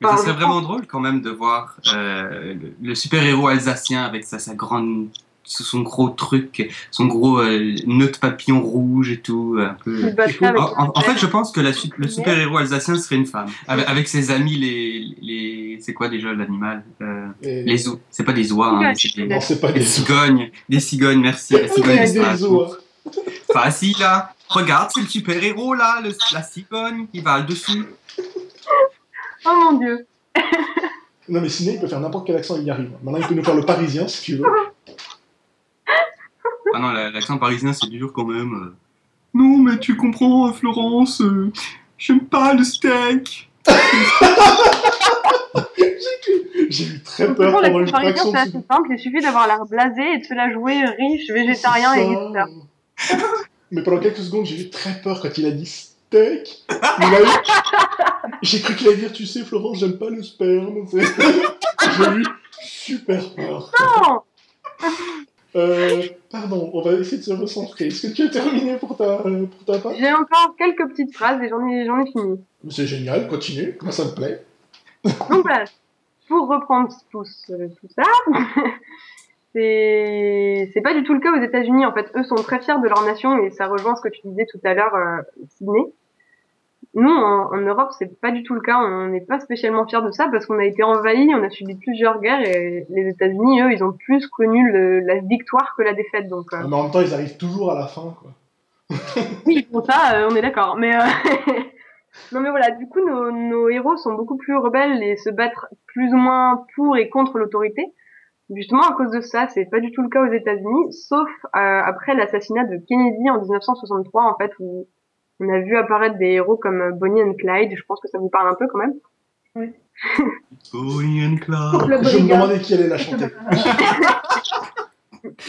Mais ça serait vraiment drôle quand même de voir euh, le, le super-héros alsacien avec sa, sa grande, son gros truc, son gros euh, nœud de papillon rouge et tout. Un peu. Battrait avec En, fait, je pense que la su- le super-héros alsacien serait une femme. Avec, avec ses amis, les. les c'est quoi déjà l'animal euh, Et- Les oies. C'est pas des oies, hein, c'est Non, des, c'est pas des des cigognes. Des cigognes, merci. La cigogne des oies. Facile là. Regarde, c'est le super-héros là, le- la cigogne, il va dessus. Oh mon dieu. Non, mais Ciné, il peut faire n'importe quel accent, il y arrive. Maintenant, il peut nous faire le parisien, si tu veux. Ah non, la- l'accent parisien c'est dur quand même. euh. Non, mais tu comprends, Florence, euh, j'aime pas le steak. J'ai eu très peur pendant une fraction c'est assez simple, il suffit d'avoir l'air blasé et de se la jouer riche, végétarien et. Ça. Mais pendant quelques secondes, j'ai eu très peur quand il a dit steak. J'ai cru qu'il allait dire, tu sais, Florence, j'aime pas le sperme. J'ai eu super peur. Non Euh, pardon, on va essayer de se recentrer. Est-ce que tu as terminé pour ta, euh, pour ta part? J'ai encore quelques petites phrases et j'en ai, j'en ai fini. C'est génial, continue, moi ça me plaît. Donc voilà, pour reprendre tout, tout ça, c'est c'est pas du tout le cas aux États-Unis. En fait, eux sont très fiers de leur nation et ça rejoint ce que tu disais tout à l'heure, euh, Sydney. Nous, en, en Europe, c'est pas du tout le cas. On n'est pas spécialement fiers de ça parce qu'on a été envahis, on a subi plusieurs guerres et les États-Unis, eux, ils ont plus connu le- la victoire que la défaite. Donc, euh, Mais en même temps, ils arrivent toujours à la fin, quoi. oui, pour ça, euh, on est d'accord. Mais euh, non, mais voilà, du coup, nos, nos héros sont beaucoup plus rebelles et se battent plus ou moins pour et contre l'autorité. Justement, à cause de ça, c'est pas du tout le cas aux États-Unis, sauf euh, après l'assassinat de Kennedy en 1963, en fait, où on a vu apparaître des héros comme Bonnie and Clyde. Je pense que ça vous parle un peu quand même. Bonnie and Clyde. Je me demandais qui allait la chanter.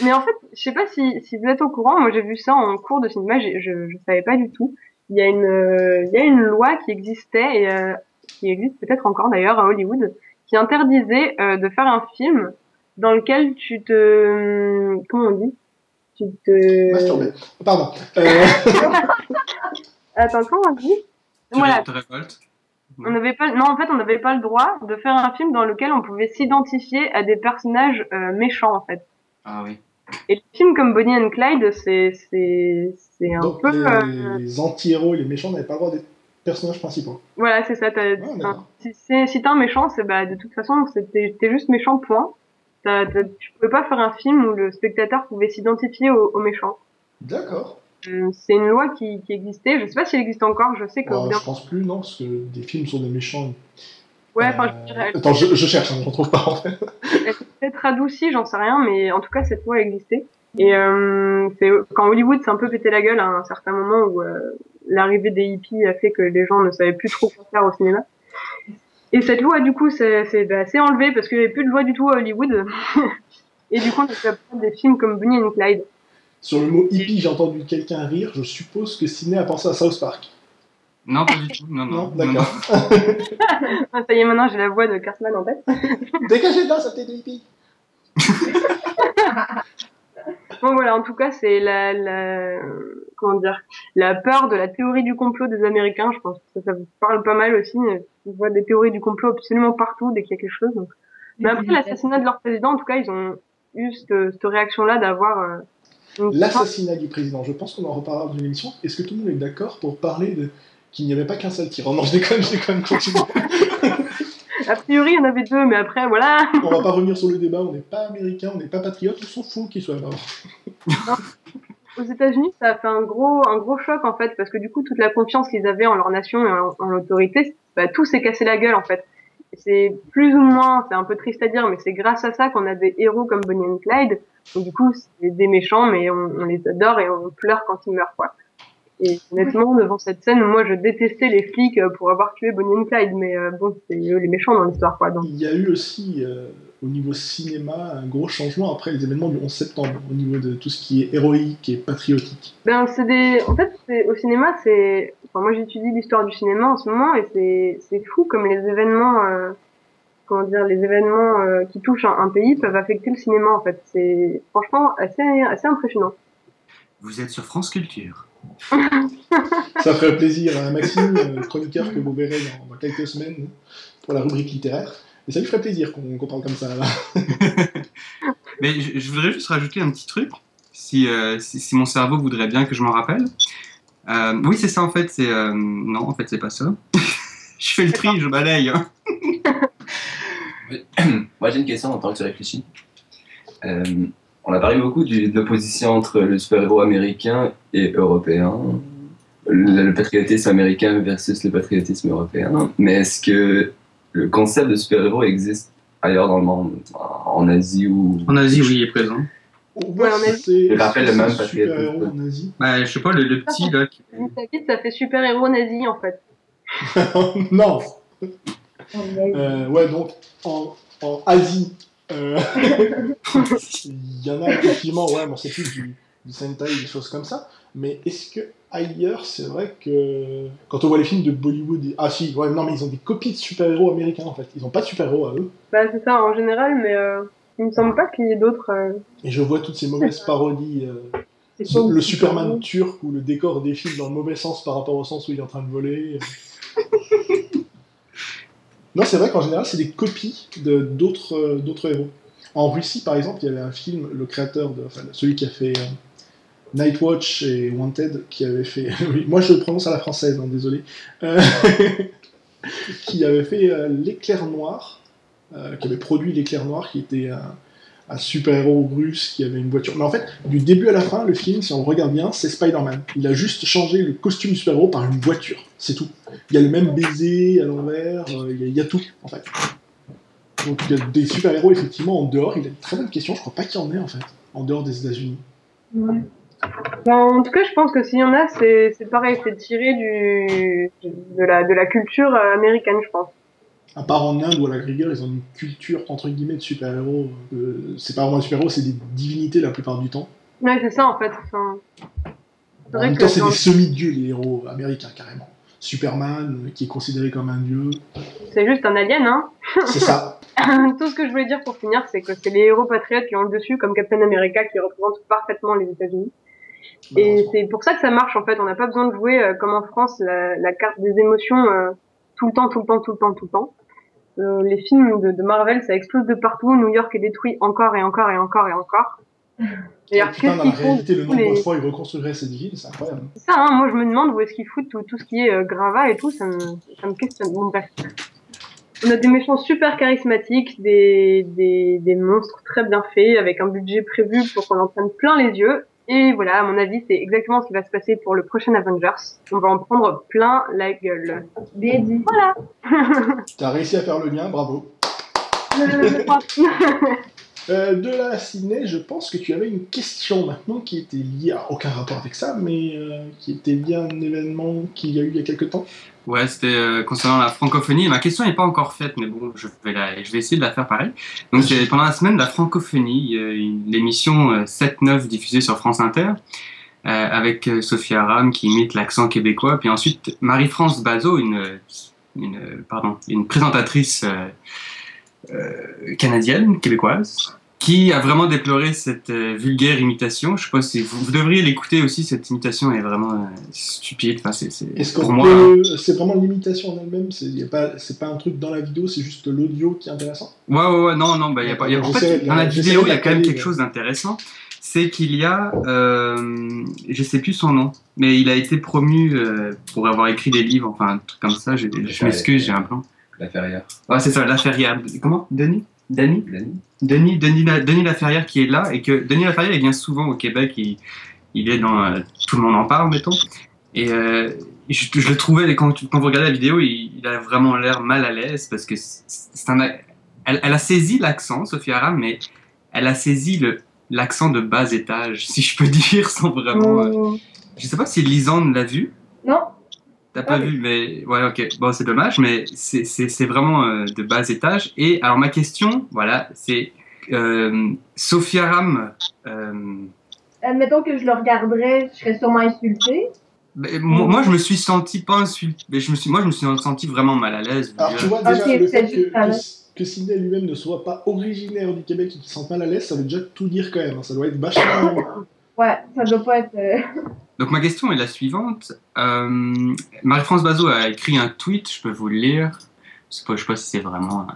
Mais en fait, je sais pas si, si vous êtes au courant, moi j'ai vu ça en cours de cinéma, je, je savais pas du tout. Il y a une, euh, il y a une loi qui existait et euh, qui existe peut-être encore d'ailleurs à Hollywood, qui interdisait euh, de faire un film dans lequel tu te, comment on dit, tu te, Masturbé. Pardon. Euh, attends comment on dit Voilà, on n'avait pas, non en fait on n'avait pas le droit de faire un film dans lequel on pouvait s'identifier à des personnages euh, méchants en fait. Ah oui. Et les films comme Bonnie and Clyde, c'est c'est c'est un donc, peu les, euh, les anti-héros et les méchants n'avaient pas le droit d'être personnages principaux. Voilà, c'est ça. t'as- d'accord. enfin, si c'est si t'es un méchant, c'est bah de toute façon c'était t'es juste méchant point. T'as- t'as- tu pouvais pas faire un film où le spectateur pouvait s'identifier au, au méchant. D'accord. Euh, C'est une loi qui, qui existait. Je sais pas si elle existe encore. Je sais que Euh, je pense plus, non, parce que des films sur des méchants. ouais, enfin, Euh, je dirais, Attends, je, je cherche, hein, je ne retrouve pas en fait. elle s'est peut-être adoucie, j'en sais rien, mais en tout cas cette loi existait. Et euh, c'est quand Hollywood s'est un peu pété la gueule à un certain moment où euh, l'arrivée des hippies a fait que les gens ne savaient plus trop quoi faire au cinéma. Et cette loi, du coup, c'est c'est bah, enlevé parce qu'il n'y avait plus de loi du tout à Hollywood. Et du coup, on a fait des films comme Bonnie and Clyde. Sur le mot hippie, j'ai entendu quelqu'un rire. Je suppose que Sidney a pensé à South Park. Non, pas du tout. Non, non. Non, non, non. d'accord. Ah, ça y est, maintenant j'ai la voix de Kurtzman en tête. Dégagez de là, ça t'est des hippies. Bon voilà, en tout cas, c'est la, la comment dire, la peur de la théorie du complot des Américains. Je pense que ça, ça vous parle pas mal aussi. On voit des théories du complot absolument partout dès qu'il y a quelque chose. donc. Mais après l'assassinat de leur président, en tout cas, ils ont eu cette, cette réaction-là d'avoir euh, L'assassinat du président, je pense qu'on en reparlera dans une émission. Est-ce que tout le monde est d'accord pour parler de qu'il n'y avait pas qu'un seul tyran Non, je déconne, je déconne, continue. A priori, il y en avait deux, mais après, voilà. on va pas revenir sur le débat, on n'est pas américain, on n'est pas patriote, on s'en fout qu'il soit mort. Aux États-Unis, ça a fait un gros, un gros choc en fait, parce que du coup, toute la confiance qu'ils avaient en leur nation et en, en l'autorité, bah, tout s'est cassé la gueule en fait. C'est plus ou moins, c'est un peu triste à dire, mais c'est grâce à ça qu'on a des héros comme Bonnie and Clyde. Du coup, c'est des méchants, mais on, on les adore et on pleure quand ils meurent quoi. Et honnêtement, devant cette scène, moi, je détestais les flics euh, pour avoir tué Bonnie and Clyde, mais euh, bon, c'est eux les méchants dans l'histoire quoi. Donc Il y a eu aussi, euh, au niveau cinéma, un gros changement après les événements du 11 septembre, au niveau de tout ce qui est héroïque et patriotique. Ben, c'est des. En fait, au cinéma, c'est. Enfin, moi, j'étudie l'histoire du cinéma en ce moment et c'est c'est fou comme les événements. euh, comment dire, les événements euh, qui touchent un, un pays peuvent affecter le cinéma en fait. C'est franchement assez, assez impressionnant. Vous êtes sur France Culture. Ça ferait plaisir à Maxime, euh, chroniqueur que vous verrez dans, dans quelques semaines pour la rubrique littéraire. Et ça lui ferait plaisir qu'on qu'on parle comme ça. Là. Mais je, je voudrais juste rajouter un petit truc, si, euh, si, si mon cerveau voudrait bien que je m'en rappelle. Euh, oui, c'est ça en fait. C'est euh, non, en fait, c'est pas ça. je fais le tri, je balaye. hein. Moi, j'ai une question en tant que tu réfléchis. Euh, on a parlé beaucoup de l'opposition entre le super-héros américain et européen, le, le patriotisme américain versus le patriotisme européen. Mais est-ce que le concept de super-héros existe ailleurs dans le monde, en en Asie ou En Asie, oui, il est présent. On Ouais, on a- c'est Je rappelle le même patriotisme. super-héros en Asie. Bah, je sais pas, le, le petit là. qui- ça fait super héros nazi en fait. non Euh, Ouais, donc en, en Asie, euh, il y en a effectivement, ouais, bon, c'est plus du, du Sentai, des choses comme ça. Mais est-ce que ailleurs, c'est vrai que quand on voit les films de Bollywood, et- ah si, ouais, non, mais ils ont des copies de super-héros américains en fait. Ils ont pas de super-héros à eux. Bah c'est ça en général, mais euh, il me semble pas qu'il y ait d'autres. euh, Et je vois toutes ces mauvaises parodies. euh, le Superman turc où le décor défile dans le mauvais sens par rapport au sens où il est en train de voler. Non, c'est vrai qu'en général, c'est des copies de d'autres euh, d'autres héros. En Russie, par exemple, il y avait un film, le créateur, de, enfin, celui qui a fait euh, Nightwatch et Wanted, qui avait fait. moi, je le prononce à la française, hein, désolé. Euh, qui avait fait euh, L'éclair noir, qui avait produit L'éclair noir, qui était un, super-héros russe qui avait une voiture. Mais en fait, du début à la fin, le film, si on regarde bien, c'est Spider-Man. Il a juste changé le costume du super-héros par une voiture. C'est tout. Il y a le même baiser à l'envers, euh, il y, a- il y a tout, en fait. Donc il y a des super-héros, effectivement, en dehors. Il a une très bonne question, je crois pas qu'il y en ait, en fait, en dehors des États-Unis. Ouais. Ben, en tout cas, je pense que s'il y en a, c'est pareil, c'est tiré du de la de la culture euh, américaine, je pense. À part en Inde, où à la rigueur, ils ont une culture, entre guillemets, de super-héros. Euh, c'est pas vraiment des super-héros, c'est des divinités la plupart du temps. Ouais, c'est ça en fait. Enfin, En même temps, c'est des semi-dieux, les héros américains, carrément. Superman, qui est considéré comme un dieu. c'est juste un alien, hein. C'est ça. Tout ce que je voulais dire pour finir, c'est que c'est les héros patriotes qui ont le dessus, comme Captain America, qui représente parfaitement les États-Unis. Et c'est pour ça que ça marche en fait. On n'a pas besoin de jouer euh, comme en France la, la carte des émotions euh, tout le temps, tout le temps, tout le temps, tout le temps. Euh, les films de, de Marvel, ça explose de partout. New York est détruit encore et encore et encore et encore. D'ailleurs, Putain, qu'est-ce dans la qu'ils font réalité, le nombre de fois ils reconstruiraient cette ville, c'est incroyable. C'est ça, hein, moi je me demande où est-ce qu'ils foutent tout, tout ce qui est euh, gravat et tout, ça me, ça me questionne. Bon, bref. On a des méchants super charismatiques, des, des, des monstres très bien faits, avec un budget prévu pour qu'on en prenne plein les yeux. Et voilà, à mon avis, c'est exactement ce qui va se passer pour le prochain Avengers. On va en prendre plein la gueule. Bien dit. Voilà. T'as réussi à faire le lien, bravo. Euh, de la ciné, je pense que tu avais une question maintenant qui était liée à aucun rapport avec ça, mais euh, qui était liée à un événement qu'il y a eu il y a quelque temps. Ouais, c'était euh, concernant la francophonie. Ma question n'est pas encore faite, mais bon, je vais, la, je vais essayer de la faire pareil. Donc, pendant la semaine de la francophonie, l'émission euh, 7-9 diffusée sur France Inter, avec Sophie Aram qui imite l'accent québécois, puis ensuite Marie-France Bazot, une, une, pardon, une présentatrice euh, canadienne, québécoise, qui a vraiment déploré cette euh, vulgaire imitation? Je sais pas si vous, vous devriez l'écouter aussi, cette imitation est vraiment euh, stupide. Enfin, c'est, c'est- Est-ce pour moi, peut... C'est vraiment l'imitation en elle-même, c'est y a pas... c'est pas un truc dans la vidéo, c'est juste l'audio qui est intéressant? Ouais, ouais, ouais, non, non, bah, y a pas, y a, en fait, de- dans la vidéo, il y a la quand même quelque là. chose d'intéressant. C'est qu'il y a, euh, je sais plus son nom, mais il a été promu euh, pour avoir écrit des livres, enfin, un truc comme ça. Je m'excuse, j'ai un plan. la Ferrière Ouais, c'est ça, Laferrière. Comment Denis? Denis Denis Denis, Denis, La- Denis Laferrière qui est là, et que Denis Laferrière, il vient souvent au Québec, il, il est dans. euh, tout le monde en parle, mettons. Et euh, je, je le trouvais, quand, vous regardez la vidéo, il, il a vraiment l'air mal à l'aise, parce que c'est c'est un. Elle, elle a saisi l'accent, Sophie Aram, mais elle a saisi le l'accent de bas étage, si je peux dire, sans vraiment. euh, je sais pas si Lisande l'a vu. Non. T'as pas vu, mais ouais, ok. Bon, c'est dommage, mais c'est- vraiment euh, de bas étage. Et alors, ma question, voilà, c'est euh, Sophia Ram. Euh, Admettons que je le regarderais, je serais sûrement insultée. moi, moi, je me suis senti pas insulté, mais je me suis, moi, je me suis senti vraiment mal à l'aise. Alors tu vois déjà le fait que, que, que Sidney lui-même ne soit pas originaire du Québec et qu'il se sente mal à l'aise, ça veut déjà tout dire quand même. hein. Ça doit être vachement. Ouais, ça doit pas être. Donc ma question est la suivante. Euh, Marie-France Bazot a écrit un tweet, je peux vous le lire. Je sais je sais pas si c'est vraiment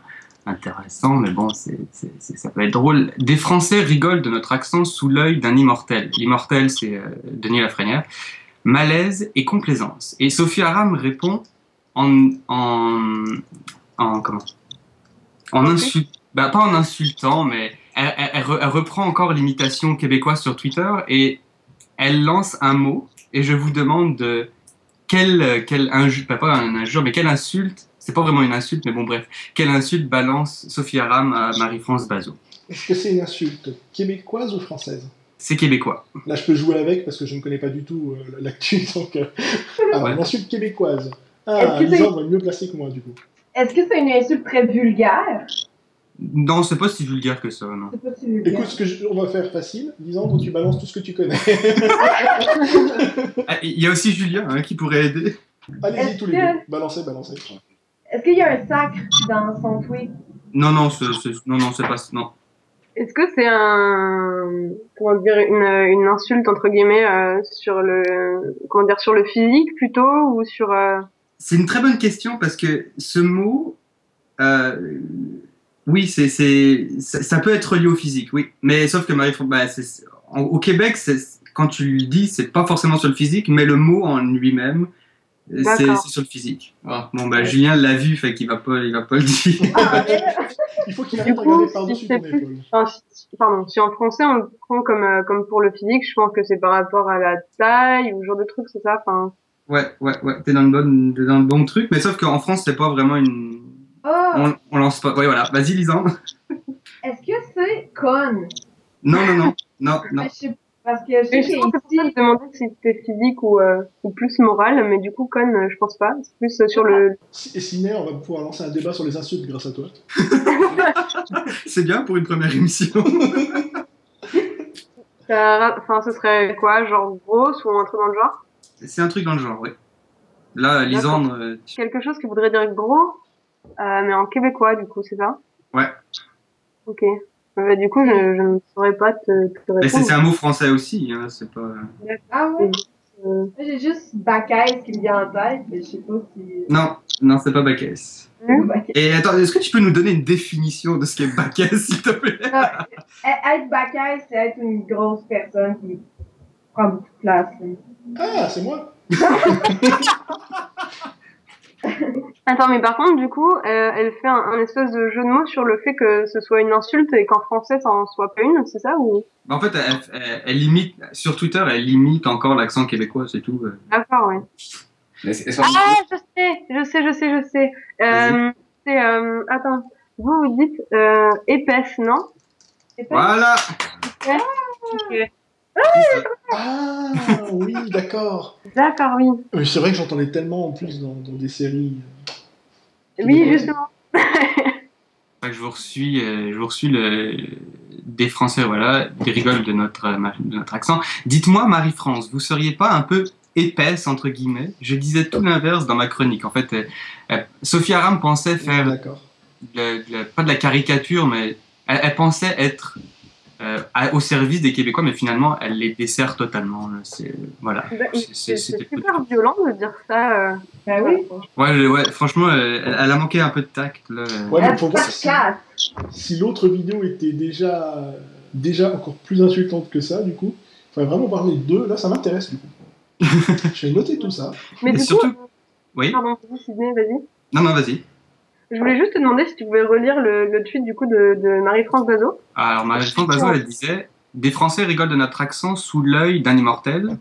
intéressant, mais bon, ça peut être drôle. Des Français rigolent de notre accent sous l'œil d'un immortel. L'immortel, c'est euh, Denis Lafrenière. Malaise et complaisance. Et Sophie Aram répond en, en, en comment? En Ok. insultant, bah, pas en insultant, mais elle, elle- elle re- elle reprend encore l'imitation québécoise sur Twitter et elle lance un mot et je vous demande de quelle, quelle injure, pas, pas un injure, mais quelle insulte, c'est pas vraiment une insulte, mais bon bref, quelle insulte balance Sophie Aram à Marie-France Bazot? Est-ce que c'est une insulte québécoise ou française? C'est québécois. Là, je peux jouer avec parce que je ne connais pas du tout euh, l'actu. Donc, euh, alors, Ouais. une insulte québécoise. Ah, Lisandre va mieux placer que moi, du coup. Est-ce que c'est une insulte très vulgaire? Non, c'est pas si vulgaire que ça, non. C'est pas si vulgaire. Écoute, ce que je- on va faire facile. Lisandre, tu balances tout ce que tu connais. Ah, Il y a aussi Julien hein, qui pourrait aider. Allez-y tous les que- deux. Balancez, balancez. Est-ce qu'il y a un sacre dans son tweet? Non, non, c'est, c'est- non, non, c'est pas, non. Est-ce que c'est un, comment dire, une, une insulte entre guillemets euh, sur le, comment dire, sur le physique plutôt ou sur, euh, C'est une très bonne question parce que ce mot, euh, oui, c'est, c'est, ça, ça peut être lié au physique, oui. Mais sauf que Marie, bah, c'est, en- au Québec, c'est, quand tu le dis, c'est pas forcément sur le physique, mais le mot en lui-même, euh, c'est, sur le physique. Ah, bon, bah, Julien l'a vu, fait qu'il va pas, il va pas le dire. Ah, mais- Il faut qu'il arrête de regarder si par-dessus c'est ton plus- épaule. enfin, si- pardon, si en français on le prend comme, euh, comme pour le physique, je pense que c'est par rapport à la taille ou ce genre de truc, c'est ça, enfin. Ouais, ouais, ouais, t'es dans le bon, t'es dans le bon truc, mais sauf qu'en France, c'est pas vraiment une, Ah, on, on lance pas. Ouais, voilà. Vas-y, Lisandre. est-ce que c'est con? Non, non, non, non, non. Parce que je sais Et je pense que c'est pour ça que qu'ici, je demandais si c'était physique ou, euh, ou plus moral, mais du coup, con, euh, je pense pas. C'est plus euh, sur le, Et Ciné, on va pouvoir lancer un débat sur les insultes grâce à toi. C'est bien pour une première émission. ça- enfin, ce serait quoi, genre grosse ou un truc dans le genre? C'est un truc dans le genre, oui. Là, Lisandre, euh, tu- quelque chose qui voudrait dire gros, mais en québécois, du coup, c'est ça? Ouais. Ok. Euh, Bah, du coup, je, je ne saurais pas te, te mais c'est répondre. c'est un mot français aussi, hein, c'est pas. ah ouais, Euh, j'ai juste Bacaise qui me vient en tête, mais je sais pas si. Non, non, c'est pas Bacchès. Bacaise. Et attends, est-ce que tu peux nous donner une définition de ce qu'est Bacchès, s'il te plaît? Non, e- être Bacaise, c'est être une grosse personne qui prend beaucoup de place. Ah, c'est moi Attends, mais par contre, du coup, euh, elle fait un, un espèce de jeu de mots sur le fait que ce soit une insulte et qu'en français, ça en soit pas une, c'est ça ou? En fait, elle, elle- elle imite, sur Twitter, elle imite encore l'accent québécois, c'est tout. euh. D'accord, ouais. Mais qu'on Ah, je sais, je sais, je sais, je sais. Euh, c'est, euh, attends, vous vous dites euh, épaisse, non? Voilà. Ah, oui, d'accord. D'accord, oui. C'est vrai que j'entendais tellement en plus dans, dans des séries. Oui, justement. Que je vous reçus, euh, je vous reçus le, des Français, voilà, des rigoles de notre, euh, de notre accent. Dites-moi, Marie-France, vous seriez pas un peu épaisse, entre guillemets? Je disais tout l'inverse dans ma chronique. En fait, euh, euh, Sophie Aram pensait faire, D'accord. de la- de la- pas de la caricature, mais elle, elle pensait être euh, au service des Québécois, mais finalement, elle les dessert totalement. là. C'est, voilà. Bah, C'est- super violent de dire ça. euh. Ben oui. Ouais, ouais, franchement, euh, elle, elle a manqué un peu de tact. Là. Ouais, mais Être faut voir si, l'autre vidéo était déjà, déjà encore plus insultante que ça, du coup. Il faudrait vraiment parler de deux. Là, ça m'intéresse, du coup. Je vais noter tout ça. Mais du surtout- coup, Oui pardon, vas-y. Non, non, vas-y. Je voulais juste te demander si tu pouvais relire le, le tweet du coup de, de Marie-France Bazot. Alors, Marie-France Bazot, elle disait Des Français rigolent de notre accent sous l'œil d'un immortel,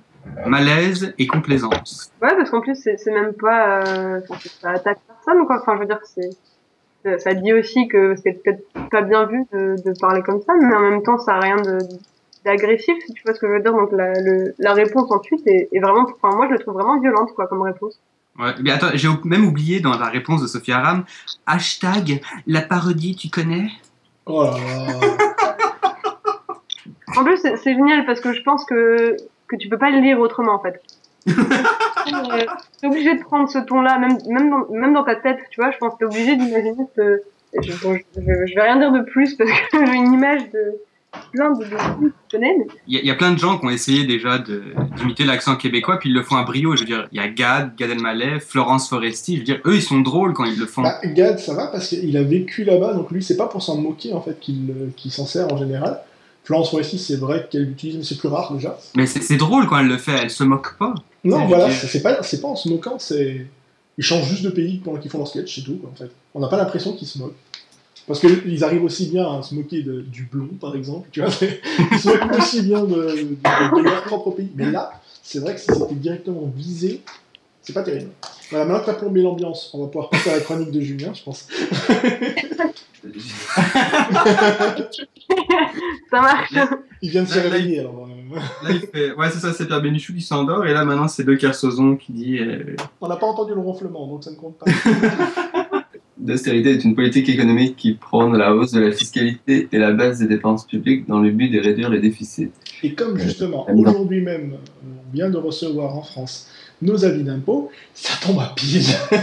malaise et complaisance. Ouais, parce qu'en plus, c'est même pas. Euh, ça attaque personne, quoi. Enfin, je veux dire, c'est. ça- Ça dit aussi que c'est peut-être pas bien vu de, de parler comme ça, mais en même temps, ça a rien de d'agressif, si tu vois ce que je veux dire. Donc, la, le, la réponse ensuite est, est vraiment. Enfin, moi, je le trouve vraiment violente, quoi, comme réponse. Ouais, mais attends, j'ai même oublié dans la réponse de Sophie Aram hashtag la parodie, tu connais? Oh là là. En plus, c'est génial parce que je pense que, que tu peux pas le lire autrement, en fait. Euh, t'es obligé de prendre ce ton-là, même, même, dans, même dans ta tête, tu vois, je pense que t'es obligé d'imaginer ce, je, bon, je, je- je vais rien dire de plus parce que j'ai une image de plein de, de Il y, a- il y a plein de gens qui ont essayé déjà d'imiter l'accent québécois, puis ils le font à brio. Je veux dire, il y a Gad, Gad Elmaleh, Florence Foresti. Je veux dire, eux, ils sont drôles quand ils le font. Bah, Gad, ça va parce qu'il a vécu là-bas, donc lui, c'est pas pour s'en moquer en fait qu'il s'en sert en général. Florence Foresti, c'est vrai qu'elle l'utilise, mais c'est plus rare déjà. Mais c'est drôle quand elle le fait, elle se moque pas. Non, C'est- voilà, c'est- pas, c'est pas en se moquant, c'est. Ils changent juste de pays pendant qu'ils font leur sketch, c'est tout, quoi, en fait. On n'a pas l'impression qu'ils se moquent. Parce qu'ils arrivent aussi bien à se moquer de- du blond, par exemple, tu vois. Ils se moquent aussi bien de, de- de leur propre pays. Mais là, c'est vrai que si c'était directement visé, c'est pas terrible. Voilà, maintenant que t'as plombé l'ambiance, on va pouvoir passer à la chronique de Julien, je pense. Ça marche. Il vient de se réveiller, alors. Là, il fait... Ouais, c'est ça, c'est Pierre Bénichou qui s'endort, et là, maintenant, c'est De Kersozon qui dit... euh, On n'a pas entendu le ronflement, donc ça ne compte pas. L'austérité est une politique économique qui prône la hausse de la fiscalité et la baisse des dépenses publiques dans le but de réduire les déficits. Et comme justement, aujourd'hui même, on vient de recevoir en France nos avis d'impôts, ça tombe à pile.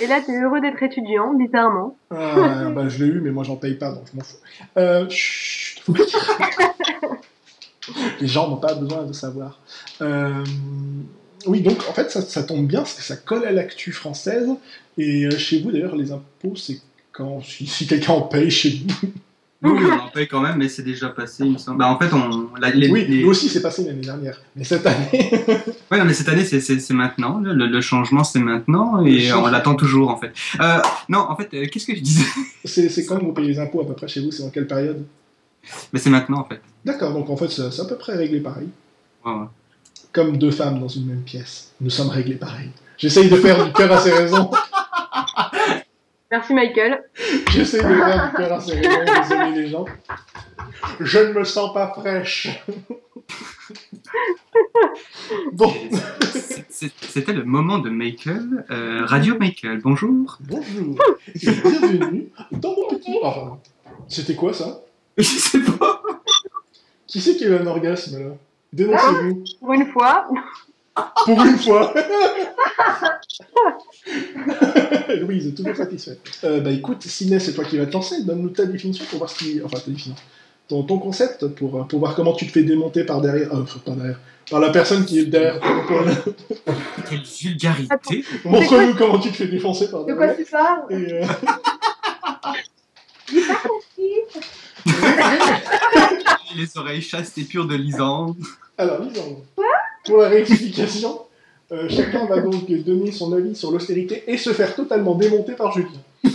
Et là, t'es heureux d'être étudiant, bizarrement. Ah, bah, je l'ai eu, mais moi j'en paye pas, donc je m'en fous. Euh, chut. Les gens n'ont pas besoin de savoir. Euh, oui, donc en fait, ça, ça tombe bien, parce que ça colle à l'actu française. Et euh, chez vous, d'ailleurs, les impôts, c'est quand si, si quelqu'un en paye chez vous. Oui, on en paye quand même, mais c'est déjà passé, il me semble. Bah, en fait, on... la- les- oui, les- nous aussi, c'est passé l'année dernière. Mais cette année, non, mais cette année, c'est- maintenant. Le, le changement, c'est maintenant, et on l'attend toujours, en fait. Euh, non, en fait, euh, qu'est-ce que je disais? C'est quand vous payez les impôts à peu près chez vous C'est dans quelle période? Mais c'est maintenant, en fait. D'accord, donc en fait, c'est à peu près réglé pareil. Ouais, ouais. Comme deux femmes dans une même pièce. Nous sommes réglés pareil. J'essaye de faire du cœur à ses raisons. Merci Michael. J'essaye de faire du cœur à ses raisons. Désolé les gens. Je ne me sens pas fraîche. bon, C'était le moment de Michael. Euh, Radio Michael, bonjour. bonjour. Et bienvenue dans mon petit... Enfin, c'était quoi ça? Je sais pas. Qui c'est qui a eu un orgasme là? Dénoncez-vous. Pour une fois, Pour une fois. Louise est toujours satisfaite. Euh, bah écoute, Ciné, c'est toi qui vas te lancer. Donne-nous ta définition pour voir ce qui. Enfin, ta définition. Ton, ton concept pour, euh, pour voir comment tu te fais démonter par derrière. Euh, enfin, pas derrière. Par la personne qui est derrière. Quelle vulgarité. Montre-nous comment tu te fais défoncer par De quoi derrière. tu parles Et, euh, J'ai pas compris. Les oreilles chastes et pures de Lisande. Alors, Lisande, pour la rectification, euh, chacun va donc donner son avis sur l'austérité et se faire totalement démonter par Julien. Euh,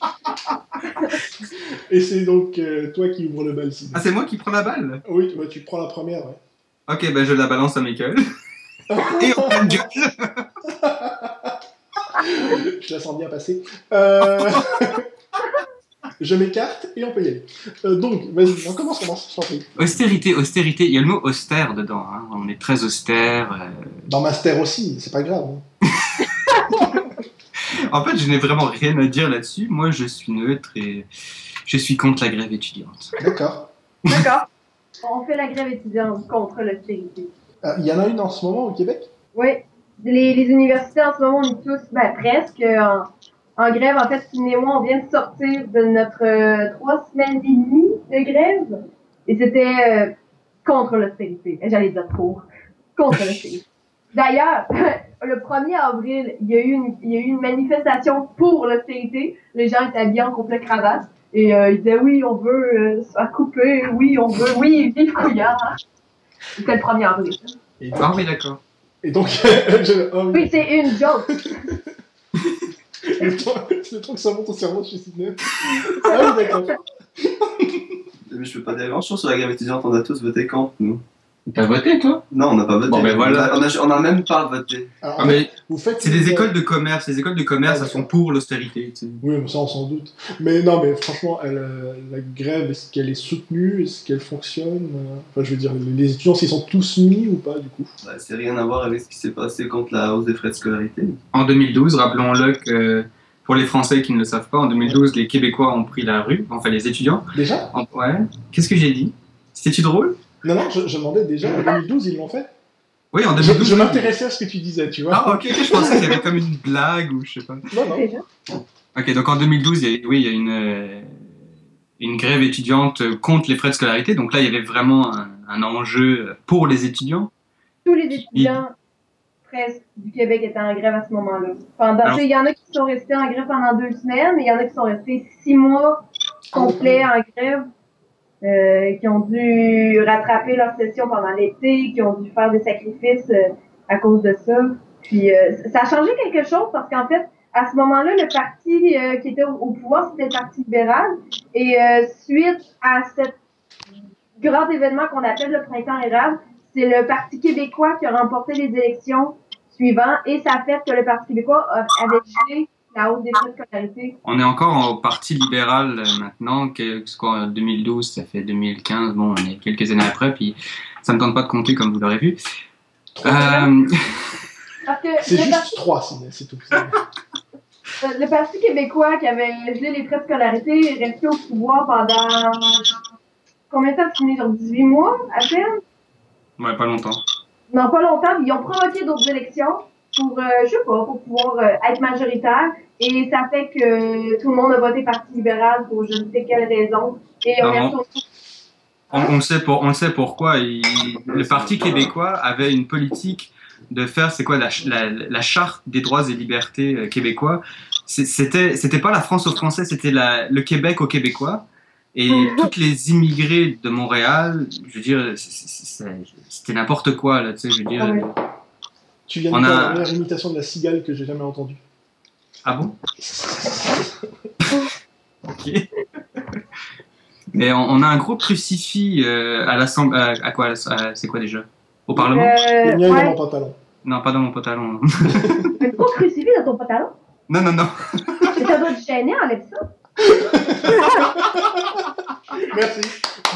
et c'est donc euh, toi qui ouvre le bal. Ah, c'est moi qui prends la balle Oui, bah, tu prends la première, ouais. Ok, ben je la balance à Michael. et on pleine gueule. Je la sens bien passer. Euh, Je m'écarte et on peut y aller. Euh, donc, vas-y, on commence, on commence. Austérité, austérité. Il y a le mot austère dedans. hein. On est très austère. euh. Dans Master aussi, c'est pas grave. hein. En fait, je n'ai vraiment rien à dire là-dessus. Moi, je suis neutre et je suis contre la grève étudiante. D'accord. d'accord. On fait la grève étudiante contre l'austérité. Ah, Il y en a une en ce moment au Québec? Oui. Les, les universités en ce moment, on est tous, ben, presque en, en grève. En fait, Ciné et moi, on vient de sortir de notre euh, trois semaines et demie de grève. Et c'était euh, contre l'austérité. Et J'allais dire pour. Contre l'austérité. D'ailleurs, le 1er avril, il y, a eu une, il y a eu une manifestation pour l'austérité. Les gens étaient habillés en complet cravate. Et euh, ils disaient oui, on veut euh, se faire couper, oui, on veut, oui, vive Couillard. C'était le 1er avril. Et, Ah oui, d'accord. et donc, je- oh, oui, Oui, c'est une joke. Le le que ça monte au cerveau chez Sidney. Ah oui, d'accord. Mais je peux pas dire grand chose sur la grève étudiante, on a tous voté contre, nous. T'as voté, toi? Non, on n'a pas voté. Bon, ben voilà. On a, on a même pas voté. Alors, Ah, mais vous faites c'est des écoles de commerce. Les écoles de commerce, Ah, elles sont pour l'austérité. tu sais. Oui, mais ça, on s'en doute. Mais non, mais franchement, elle, euh, la grève, est-ce qu'elle est soutenue? Est-ce qu'elle fonctionne? Euh, Enfin, je veux dire, les étudiants, s'ils sont tous mis ou pas, du coup? Bah, c'est rien à voir avec ce qui s'est passé contre la hausse des frais de scolarité. En 2012, rappelons-le que pour les Français qui ne le savent pas, en 2012, les Québécois ont pris la rue, enfin les étudiants. Déjà? En- Ouais. Qu'est-ce que j'ai dit? C'était-tu drôle? Non, non, je, je demandais déjà, en 2012, ils l'ont fait Oui, en Je, 2012. je m'intéressais à ce que tu disais, tu vois. Ah, ok, je pensais qu'il y avait comme une blague ou je sais pas. Non, non. Déjà. Ok, donc en 2012, il y a, oui, il y a une, euh, une grève étudiante contre les frais de scolarité. Donc là, il y avait vraiment un, un enjeu pour les étudiants. Tous les étudiants presque du Québec étaient en grève à ce moment-là. Pendant, il y en a qui sont restés en grève pendant deux semaines, mais il y en a qui sont restés six mois complets en grève, euh, qui ont dû rattraper leur session pendant l'été, qui ont dû faire des sacrifices euh, à cause de ça. Puis euh, ça a changé quelque chose parce qu'en fait, à ce moment-là, le parti euh, qui était au, pouvoir, c'était le Parti libéral. Et euh, suite à cet grand événement qu'on appelle le printemps érable, c'est le Parti québécois qui a remporté les élections suivantes et ça a fait que le Parti québécois avait gelé la hausse des frais de scolarité. On est encore au Parti libéral euh, maintenant, que, c'est quoi, en 2012, ça fait 2015, bon, on est quelques années après, puis ça me tente pas de compter comme vous l'aurez vu. Trois. Euh, Parce que C'est le, juste parti, trois, c'est c'est tout. euh, le Parti québécois qui avait gelé les frais de scolarité est resté au pouvoir pendant combien de temps? Fini? Genre 18 mois à peine? ouais, pas longtemps. Non, pas longtemps. Ils ont provoqué d'autres élections pour, euh, je sais pas, pour pouvoir euh, être majoritaire. Et ça fait que tout le monde a voté Parti libéral pour je ne sais quelle raison. Et on est Non. On, on sait pour, on sait pourquoi. il- le Parti québécois avait une politique de faire, c'est quoi, la, la, la charte des droits et libertés euh, québécois. C'était, c'était pas la France aux Français, c'était le Québec aux Québécois. Et toutes les immigrés de Montréal, je veux dire, c'était n'importe quoi, là, tu sais, je veux dire. Tu viens de On faire a- la meilleure imitation de la cigale que j'ai jamais entendue. Ah bon Ok. Mais on, on a un gros crucifix euh, à l'Assemblée. À, à quoi à- C'est quoi déjà? Au Parlement? Le Euh, mien est dans ouais. mon pantalon. Non, pas dans mon pantalon. Un gros crucifix dans ton pantalon? non, non, non. Mais ça doit te gêner, enlève ça. Merci,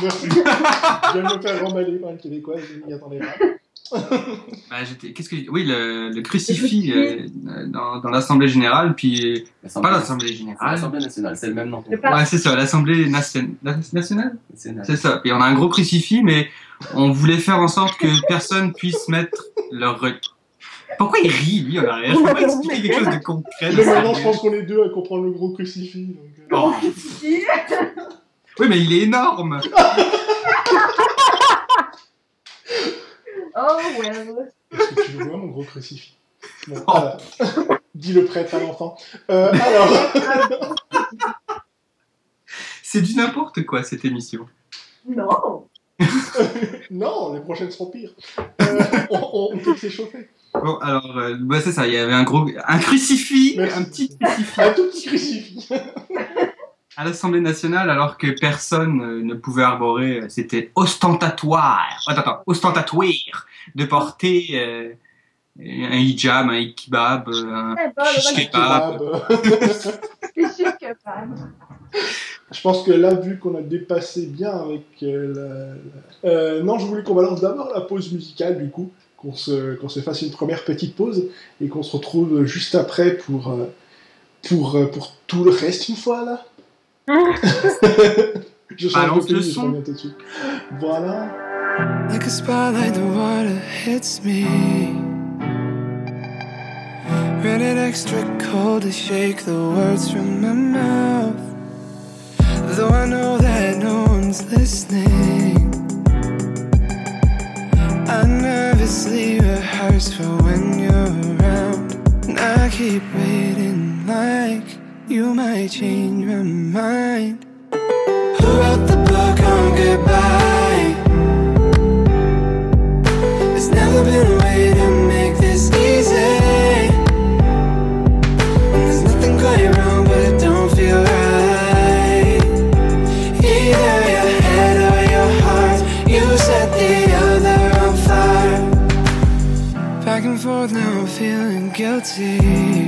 merci. je viens de me faire remballer par une québécoise, je m'y attendais pas. Bah, Qu'est-ce que oui le, le crucifix euh, dans, dans l'Assemblée générale, puis pas l'Assemblée générale. L'Assemblée nationale, c'est le même nom. Ouais, c'est ça, l'Assemblée nation- nationale? C'est ça. Et on a un gros crucifix, mais on voulait faire en sorte que personne puisse mettre leur. Pourquoi il rit, lui, en arrière? Je peux pas expliquer quelque chose de concret. Mais maintenant, je pense qu'on est deux à comprendre le gros crucifix. donc, euh, Oh. crucifix. Oui, mais il est énorme. Oh, well. Est-ce que tu le vois, mon gros crucifix Bon, Oh. dit le prêtre à l'enfant. Euh, alors, C'est du n'importe quoi cette émission. Non. non, les prochaines seront pires. Euh, on, on, on peut s'échauffer. Bon, alors, euh, bah, c'est ça. Il y avait un gros, un crucifix, Merci. un petit crucifix Un tout petit crucifix. à l'Assemblée nationale, alors que personne euh, ne pouvait arborer. euh, C'était ostentatoire. Attends, attends, ostentatoire de porter euh, un hijab, un kebab, un shish kebab. Je pense que là, vu qu'on a dépassé bien avec euh, la... Euh, non, je voulais qu'on balance d'abord la pause musicale, du coup, qu'on se, qu'on se fasse une première petite pause et qu'on se retrouve juste après pour, pour, pour tout le reste une fois, là. Je change Balance de le son. tout de suite. Voilà. Like a spotlight, the water hits me. Rated extra cold to shake the words from my mouth. Though I know that no one's listening. I nervously rehearse for when you're around. And I keep waiting like you might change my mind. Who wrote the book on goodbye? There's never been a way to make this easy. And there's nothing quite wrong, but it don't feel right. Either your head or your heart, you set the other on fire. Back and forth, now I'm feeling guilty.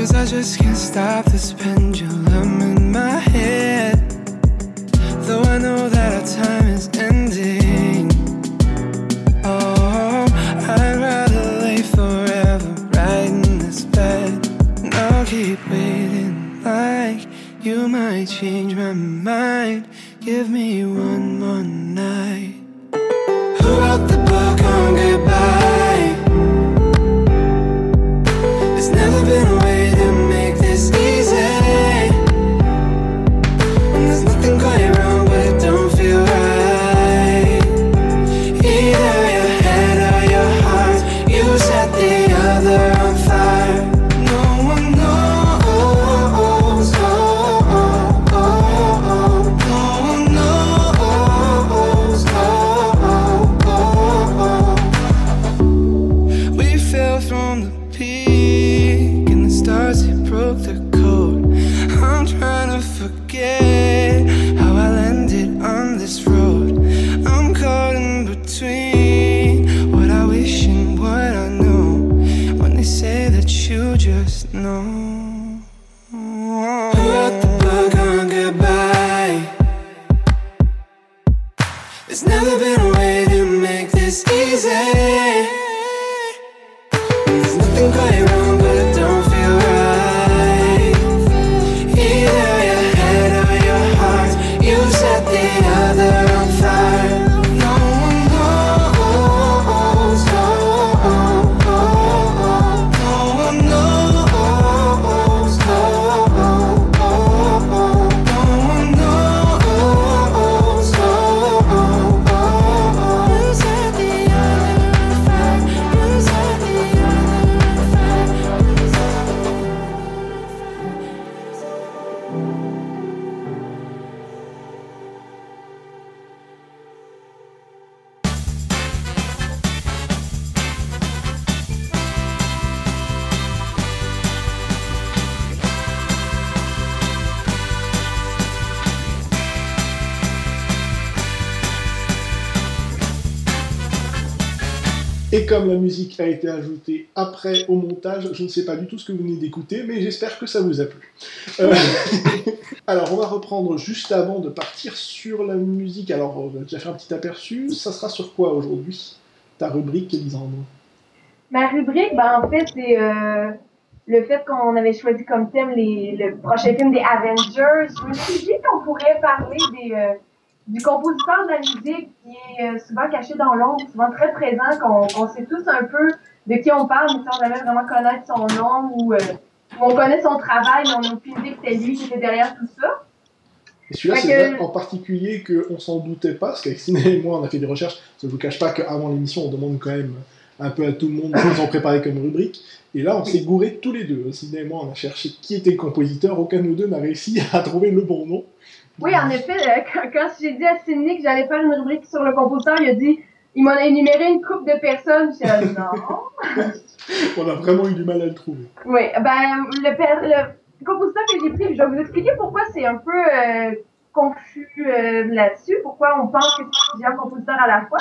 Cause I just can't stop this pendulum in my head. Though I know that our time is ending. Oh, I'd rather lay forever right in this bed. And I'll keep waiting like you might change my mind. Give me one more night. Who wrote There's a été ajoutée après au montage, je ne sais pas du tout ce que vous venez d'écouter, mais j'espère que ça vous a plu. Euh, Alors, on va reprendre juste avant de partir sur la musique. Alors, on fait un petit aperçu. Ça sera sur quoi aujourd'hui Ta rubrique, Elisandre Ma rubrique, ben, en fait, c'est euh, le fait qu'on avait choisi comme thème le prochain film des Avengers. Je me suis dit qu'on pourrait parler des, euh, du compositeur de la musique qui est euh, souvent caché dans l'ombre, souvent très présent, qu'on sait tous un peu de qui on parle, mais sans jamais vraiment connaître son nom ou, euh, ou on connaît son travail, mais on n'a aucune idée que c'était lui qui était derrière tout ça. Et celui-là, c'est que- en particulier qu'on s'en doutait pas, parce qu'avec Ciné et moi, on a fait des recherches. Je ne vous cache pas qu'avant l'émission, on demande quand même un peu à tout le monde ce qu'ils ont préparé comme rubrique. Et là, on s'est gouré tous les deux. Ciné et moi, on a cherché qui était le compositeur. Aucun de nous deux n'a réussi à trouver le bon nom. Oui, en effet, euh, quand, quand j'ai dit à Sidney que j'allais faire une rubrique sur le compositeur, il a dit, il m'en a énuméré une couple de personnes. J'ai dit, non. On a vraiment eu du mal à le trouver. Oui, ben, le, per- le compositeur que j'ai pris, je vais vous expliquer pourquoi c'est un peu euh, confus euh, là-dessus, pourquoi on pense que c'est plusieurs compositeurs à la fois.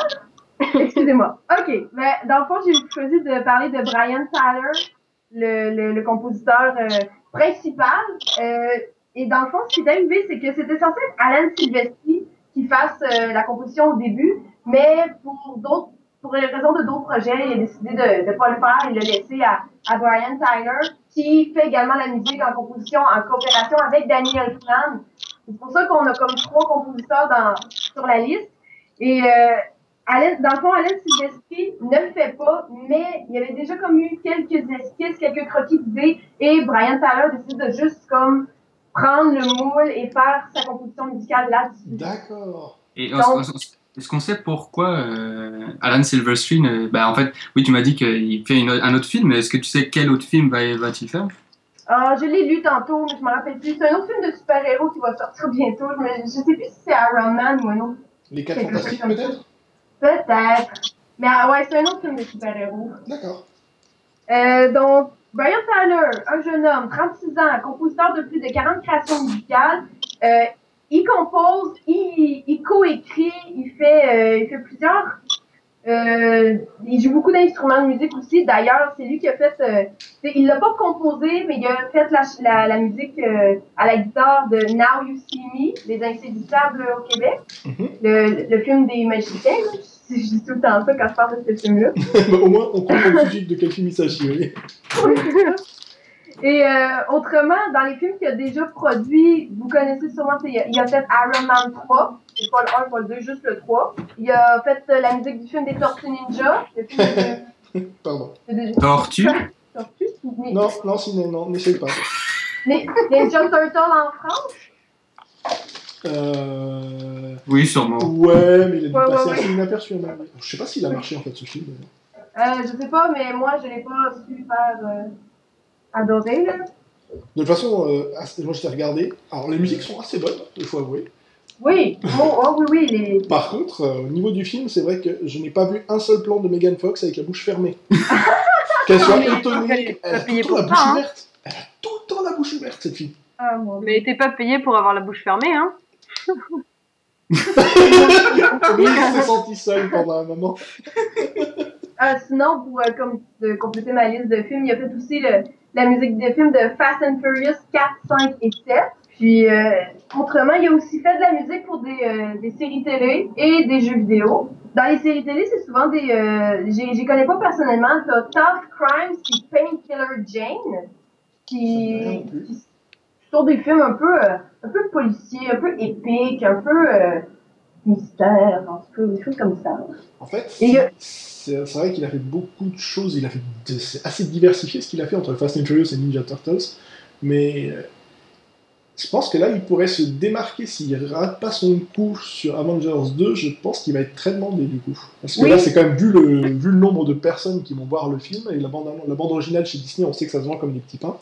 Excusez-moi. OK, ben, dans le fond, j'ai choisi de parler de Brian Tyler, le, le, le compositeur euh, principal. Et dans le fond, ce qui est arrivé, c'est que c'était censé être Alan Silvestri qui fasse euh, la composition au début, mais pour d'autres pour les raisons de d'autres projets, il a décidé de ne pas le faire et le laisser à, à Brian Tyler, qui fait également la musique en composition en coopération avec Danny Elfman. C'est pour ça qu'on a comme trois compositeurs dans, sur la liste. Et euh, dans le fond, Alan Silvestri ne le fait pas, mais il y avait déjà comme eu quelques esquisses, quelques croquis d'idées, et Brian Tyler décide de juste comme prendre le moule et faire sa composition musicale là-dessus. D'accord. Et Donc- est-ce qu'on- sait pourquoi euh, Alan Silverstein, euh, bah, en fait, oui, tu m'as dit qu'il fait une- un autre film, mais est-ce que tu sais quel autre film va- va-t-il faire? Ah, je l'ai lu tantôt, mais je me rappelle plus. C'est un autre film de super-héros qui va sortir bientôt. Je, je sais plus si c'est Iron Man ou un autre. Les quatre Quelque fantastiques, chose comme peut-être? Peut-être. Mais ah, ouais, c'est un autre film de super-héros. D'accord. Euh, donc, Brian Tyler, un jeune homme, 36 ans, compositeur de plus de 40 créations musicales. Euh, il compose, il, il coécrit, il fait, euh, il fait plusieurs. Euh, il joue beaucoup d'instruments de musique aussi. D'ailleurs, c'est lui qui a fait. Euh, il l'a pas composé, mais il a fait la, la, la musique euh, à la guitare de Now You See Me, Les Insaisissables au Québec, Mhm. le, le film des magiciens. Là. Je dis tout le temps ça quand je parle de ce film-là. Au moins, on comprend le sujet de quel film il s'agit. oui. Et euh, autrement, dans les films qu'il a déjà produits, vous connaissez sûrement, c'est- il a, il a fait Iron Man 3, c'est pas le 1, pas le 2, juste le 3. Il a fait euh, la musique du film des Tortues Ninja, le film de, Pardon. de, de, Tortue Tortues, Ni- Non, non, Ciné, non, n'essaye pas. Ni- Ninja Turtle en France? Euh... Oui, sûrement. Ouais, mais il a dû Ouais, passer ouais. assez inaperçu. avis. Je sais pas s'il a marché en fait ce film. Euh, je sais pas, mais moi, je l'ai pas su faire euh, adorer, là. De toute façon, euh, moi je t'ai regardé. Alors les musiques sont assez bonnes, il faut avouer. Oui, oh, oh, oui, oui, les... Par contre, euh, au niveau du film, c'est vrai que je n'ai pas vu un seul plan de Megan Fox avec la bouche fermée. Qu'elle soit étonnée, elle a tout payé le temps la bouche hein. ouverte. Elle a tout le temps la bouche ouverte, cette fille. Ah, mon Mais t'es pas payé pour avoir la bouche fermée, hein s'est sentie seule pendant un moment. Euh, sinon, pour euh, comme, de compléter ma liste de films, il a fait aussi le, la musique des films de Fast and Furious 4, 5 et 7. Puis, euh, autrement, il a aussi fait de la musique pour des, euh, des séries télé et des jeux vidéo. Dans les séries télé, c'est souvent des... J'y connais pas personnellement. T'as Tough Crimes puis Painkiller Jane, qui, qui sont des films un peu, euh, un peu policiers, un peu épiques, un peu euh, mystère, en tout cas, des choses comme ça. En fait, c'est vrai qu'il a fait beaucoup de choses. Il a fait c'est assez diversifié ce qu'il a fait entre Fast and Furious et Ninja Turtles. Mais euh, je pense que là, il pourrait se démarquer s'il rate pas son coup sur Avengers 2. Je pense qu'il va être très demandé du coup. Parce que Oui. là, c'est quand même vu le, vu le nombre de personnes qui vont voir le film et la bande, la bande originale chez Disney, on sait que ça se vend comme des petits pains.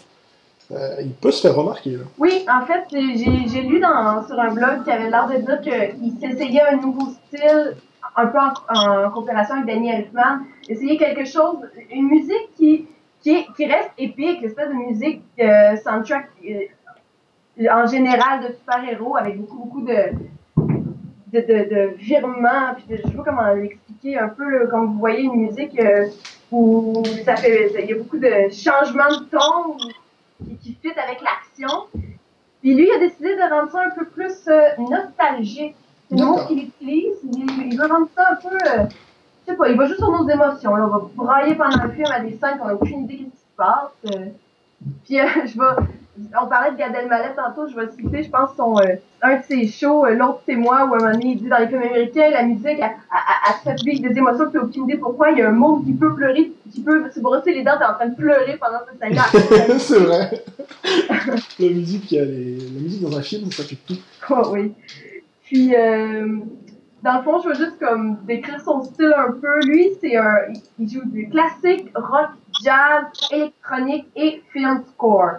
Euh, il peut se faire remarquer. Là. Oui, en fait, j'ai lu dans, sur un blog qui avait l'air de dire qu'il s'essayait un nouveau style, un peu en, en coopération avec Danny Elfman, essayer quelque chose, une musique qui, qui, est- qui reste épique, l'espèce de musique euh, soundtrack euh, en général de super-héros avec beaucoup, beaucoup de, de, de, virements, puis de, je sais pas comment l'expliquer, un peu comme vous voyez une musique où ça fait, il y a beaucoup de changements de ton, avec l'action. Puis lui, il a décidé de rendre ça un peu plus euh, nostalgique. C'est le mot qu'il utilise. Il, il veut rendre ça un peu. euh, je sais pas, il va juste sur nos émotions. Là. On va brailler pendant le film à des scènes qu'on n'a aucune idée de ce qui se passe. euh. Puis je vais. On parlait de Gad Elmaleh tantôt, je vais citer, je pense, son, euh, un de ses shows, euh, L'autre c'est moi, où à un moment donné, il dit dans les films américains, la musique, te fait vivre des émotions, tu n'as aucune idée pourquoi. Il y a un monde qui peut pleurer, qui peut se brosser les dents, t'es en train de pleurer pendant cette scène-là. c'est vrai. la musique, a les- la musique dans un film, ça fait tout. Oh, oui. Puis, euh, dans le fond, je veux juste comme décrire son style un peu. Lui, c'est un, il joue du classique, rock, jazz, électronique et film score.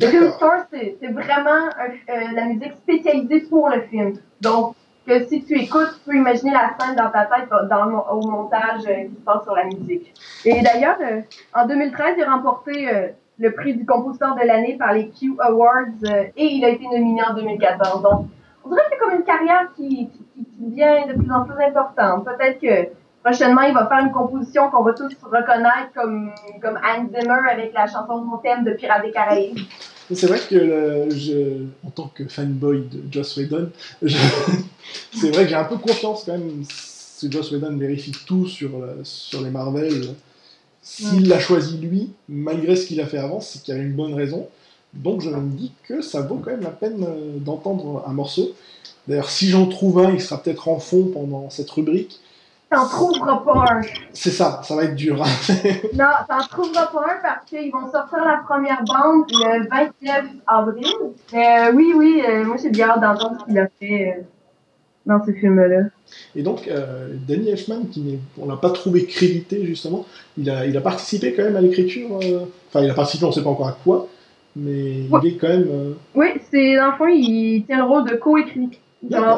Film score, c'est vraiment un- euh, la musique spécialisée pour le film. Donc, que si tu écoutes, tu peux imaginer la scène dans ta tête dans au montage euh, qui se passe sur la musique. Et d'ailleurs, euh, en 2013, il a remporté euh, le prix du compositeur de l'année par les Q Awards euh, et il a été nominé en 2014. Donc, on dirait que c'est comme une carrière qui- qui devient de plus en plus importante. Peut-être que prochainement, il va faire une composition qu'on va tous reconnaître comme, comme Hans Zimmer avec la chanson de mon thème de Pirates des Caraïbes. C'est vrai que le- je, en tant que fanboy de Joss Whedon, c'est vrai que j'ai un peu confiance quand même. Si Joss Whedon vérifie tout sur, euh, sur les Marvel, s'il l'a choisi lui, malgré ce qu'il a fait avant, c'est qu'il y avait une bonne raison. Donc je me dis que ça vaut quand même la peine euh, d'entendre un morceau. D'ailleurs, si j'en trouve un, il sera peut-être en fond pendant cette rubrique. T'en trouveras pas un. C'est ça, ça va être dur. hein. Non, t'en trouveras pas un parce qu'ils vont sortir la première bande le 29 avril. Euh, oui, oui, euh, moi j'ai bien hâte d'entendre ce qu'il a fait euh, dans ce film-là. Et donc, euh, Danny Elfman, qui on l'a pas trouvé crédité justement, il a, il a participé quand même à l'écriture. Enfin, il a participé, on sait pas encore à quoi, mais Ouais. il est quand même. Oui, c'est dans le fond, il tient le rôle de co-écrit.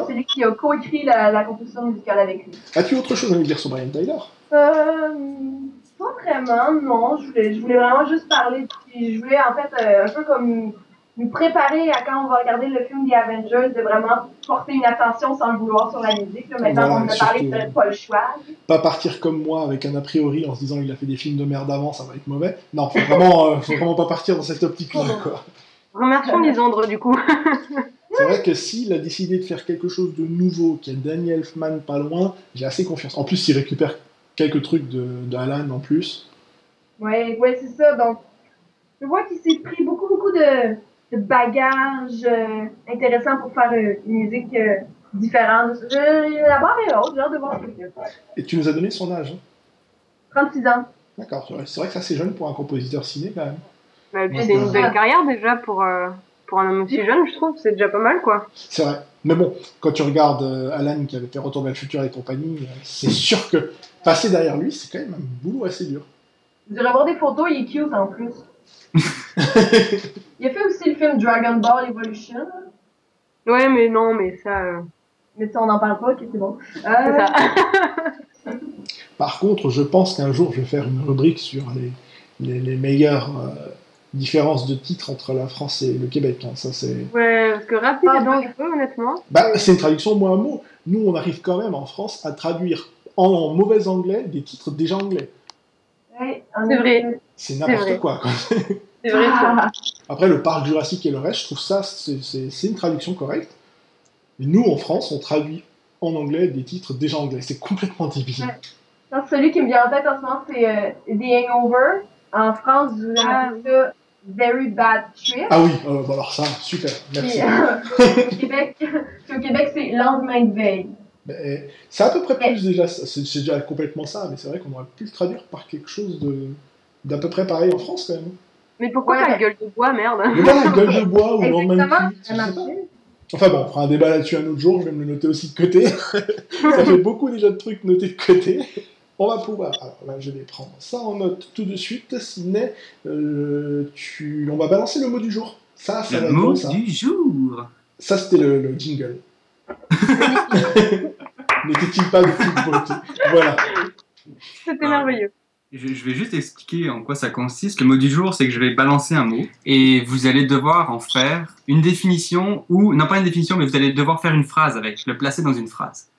C'est lui qui a co-écrit la, la composition musicale avec lui. As-tu autre chose à nous dire sur Brian Tyler Euh, pas vraiment, non. Je voulais, je voulais vraiment juste parler. Je voulais en fait euh, un peu comme nous préparer à quand on va regarder le film The Avengers, de vraiment porter une attention sans le vouloir sur la musique. Là. Maintenant, Voilà, on a parlé de pas le choix. Pas partir comme moi avec un a priori en se disant il a fait des films de merde avant, ça va être mauvais. Non, faut vraiment, euh, faut vraiment pas partir dans cette optique-là. quoi. Remercions Lisandre du coup. C'est vrai que s'il a décidé de faire quelque chose de nouveau, qu'il y a Danny Elfman pas loin, j'ai assez confiance. En plus, il récupère quelques trucs de, de Alan en plus. Ouais, ouais, c'est ça. Donc, je vois qu'il s'est pris beaucoup, beaucoup de, de bagages euh, intéressants pour faire euh, une musique euh, différente. Je, la barre est haute, j'ai hâte de voir. Et tu nous as donné son âge. hein 36 ans. D'accord, c'est vrai- c'est que c'est assez jeune pour un compositeur ciné quand même. Bah, et puis Ouais, il a c'est une belle carrière déjà pour, euh, pour un homme aussi jeune, je trouve. C'est déjà pas mal quoi. C'est vrai. Mais bon, quand tu regardes euh, Alan qui avait fait Retour vers le futur et compagnie, euh, c'est sûr que passer derrière lui, c'est quand même un boulot assez dur. Vous irez voir des photos, il est cute en plus. il a fait aussi le film Dragon Ball Evolution. Ouais, mais non, mais ça. euh, Mais ça, on n'en parle pas, ok, c'est bon. c'est ça. Par contre, je pense qu'un jour, je vais faire une rubrique sur les, les, les meilleures différences de titres entre la France et le Québec. hein. Ça, c'est... ouais, parce que rapide Ah, et bon. dangereux, honnêtement. Bah, c'est une traduction mot à mot. Nous, on arrive quand même en France à traduire en, mauvais anglais des titres déjà anglais. ouais, en C'est vrai. C'est n'importe quoi. quoi. C'est vrai. ça. Ah, Après, le parc jurassique et le reste, je trouve ça, c'est- une traduction correcte. Et nous, en France, on traduit en anglais des titres déjà anglais. C'est complètement débile. Ouais. Non, celui qui me vient en tête en ce moment, c'est euh, The Hangover. En France, vous Ah. avez ça Very Bad Trip. Ah oui, euh, bon alors ça, super, merci. Puis, euh, au Québec, puis au Québec, c'est Lendemain de veille. Mais, c'est à peu près plus déjà, ça. c'est déjà complètement ça, mais c'est vrai qu'on aurait pu le traduire par quelque chose de d'à peu près pareil en France quand même. Mais pourquoi Ouais. la gueule de bois, merde Mais voilà, gueule de bois ou lendemain de. Enfin bon, on fera un débat là-dessus un autre jour, je vais me le noter aussi de côté. ça fait beaucoup déjà de trucs notés de côté. On va pouvoir. Alors là, je vais prendre ça en note tout de suite. Sidney, euh, tu... on va balancer le mot du jour. Ça, ça Le mot ça. du jour. Ça, c'était le, le jingle. N'était-il pas de toute beauté Voilà. C'était Ah. merveilleux. Je, je vais juste expliquer en quoi ça consiste. Le mot du jour, c'est que je vais balancer un mot et vous allez devoir en faire une définition ou, non pas une définition, mais vous allez devoir faire une phrase avec, le placer dans une phrase.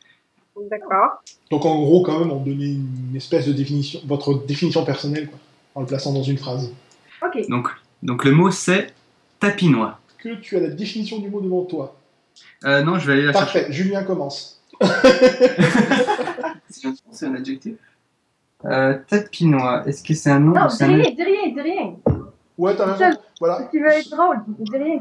D'accord. Donc en gros, quand même, on donnait une espèce de définition, votre définition personnelle, quoi, en le plaçant dans une phrase. Ok. Donc, donc le mot c'est tapinois. Que tu as la définition du mot devant toi. Euh, non, je vais aller la chercher. Parfait, Julien commence. C'est un adjectif. Euh, tapinois, est-ce que c'est un nom Non, dis un rien, dis rien, dis rien. Ouais, t'as raison. Seul. Voilà, Si tu veux être drôle, dis rien.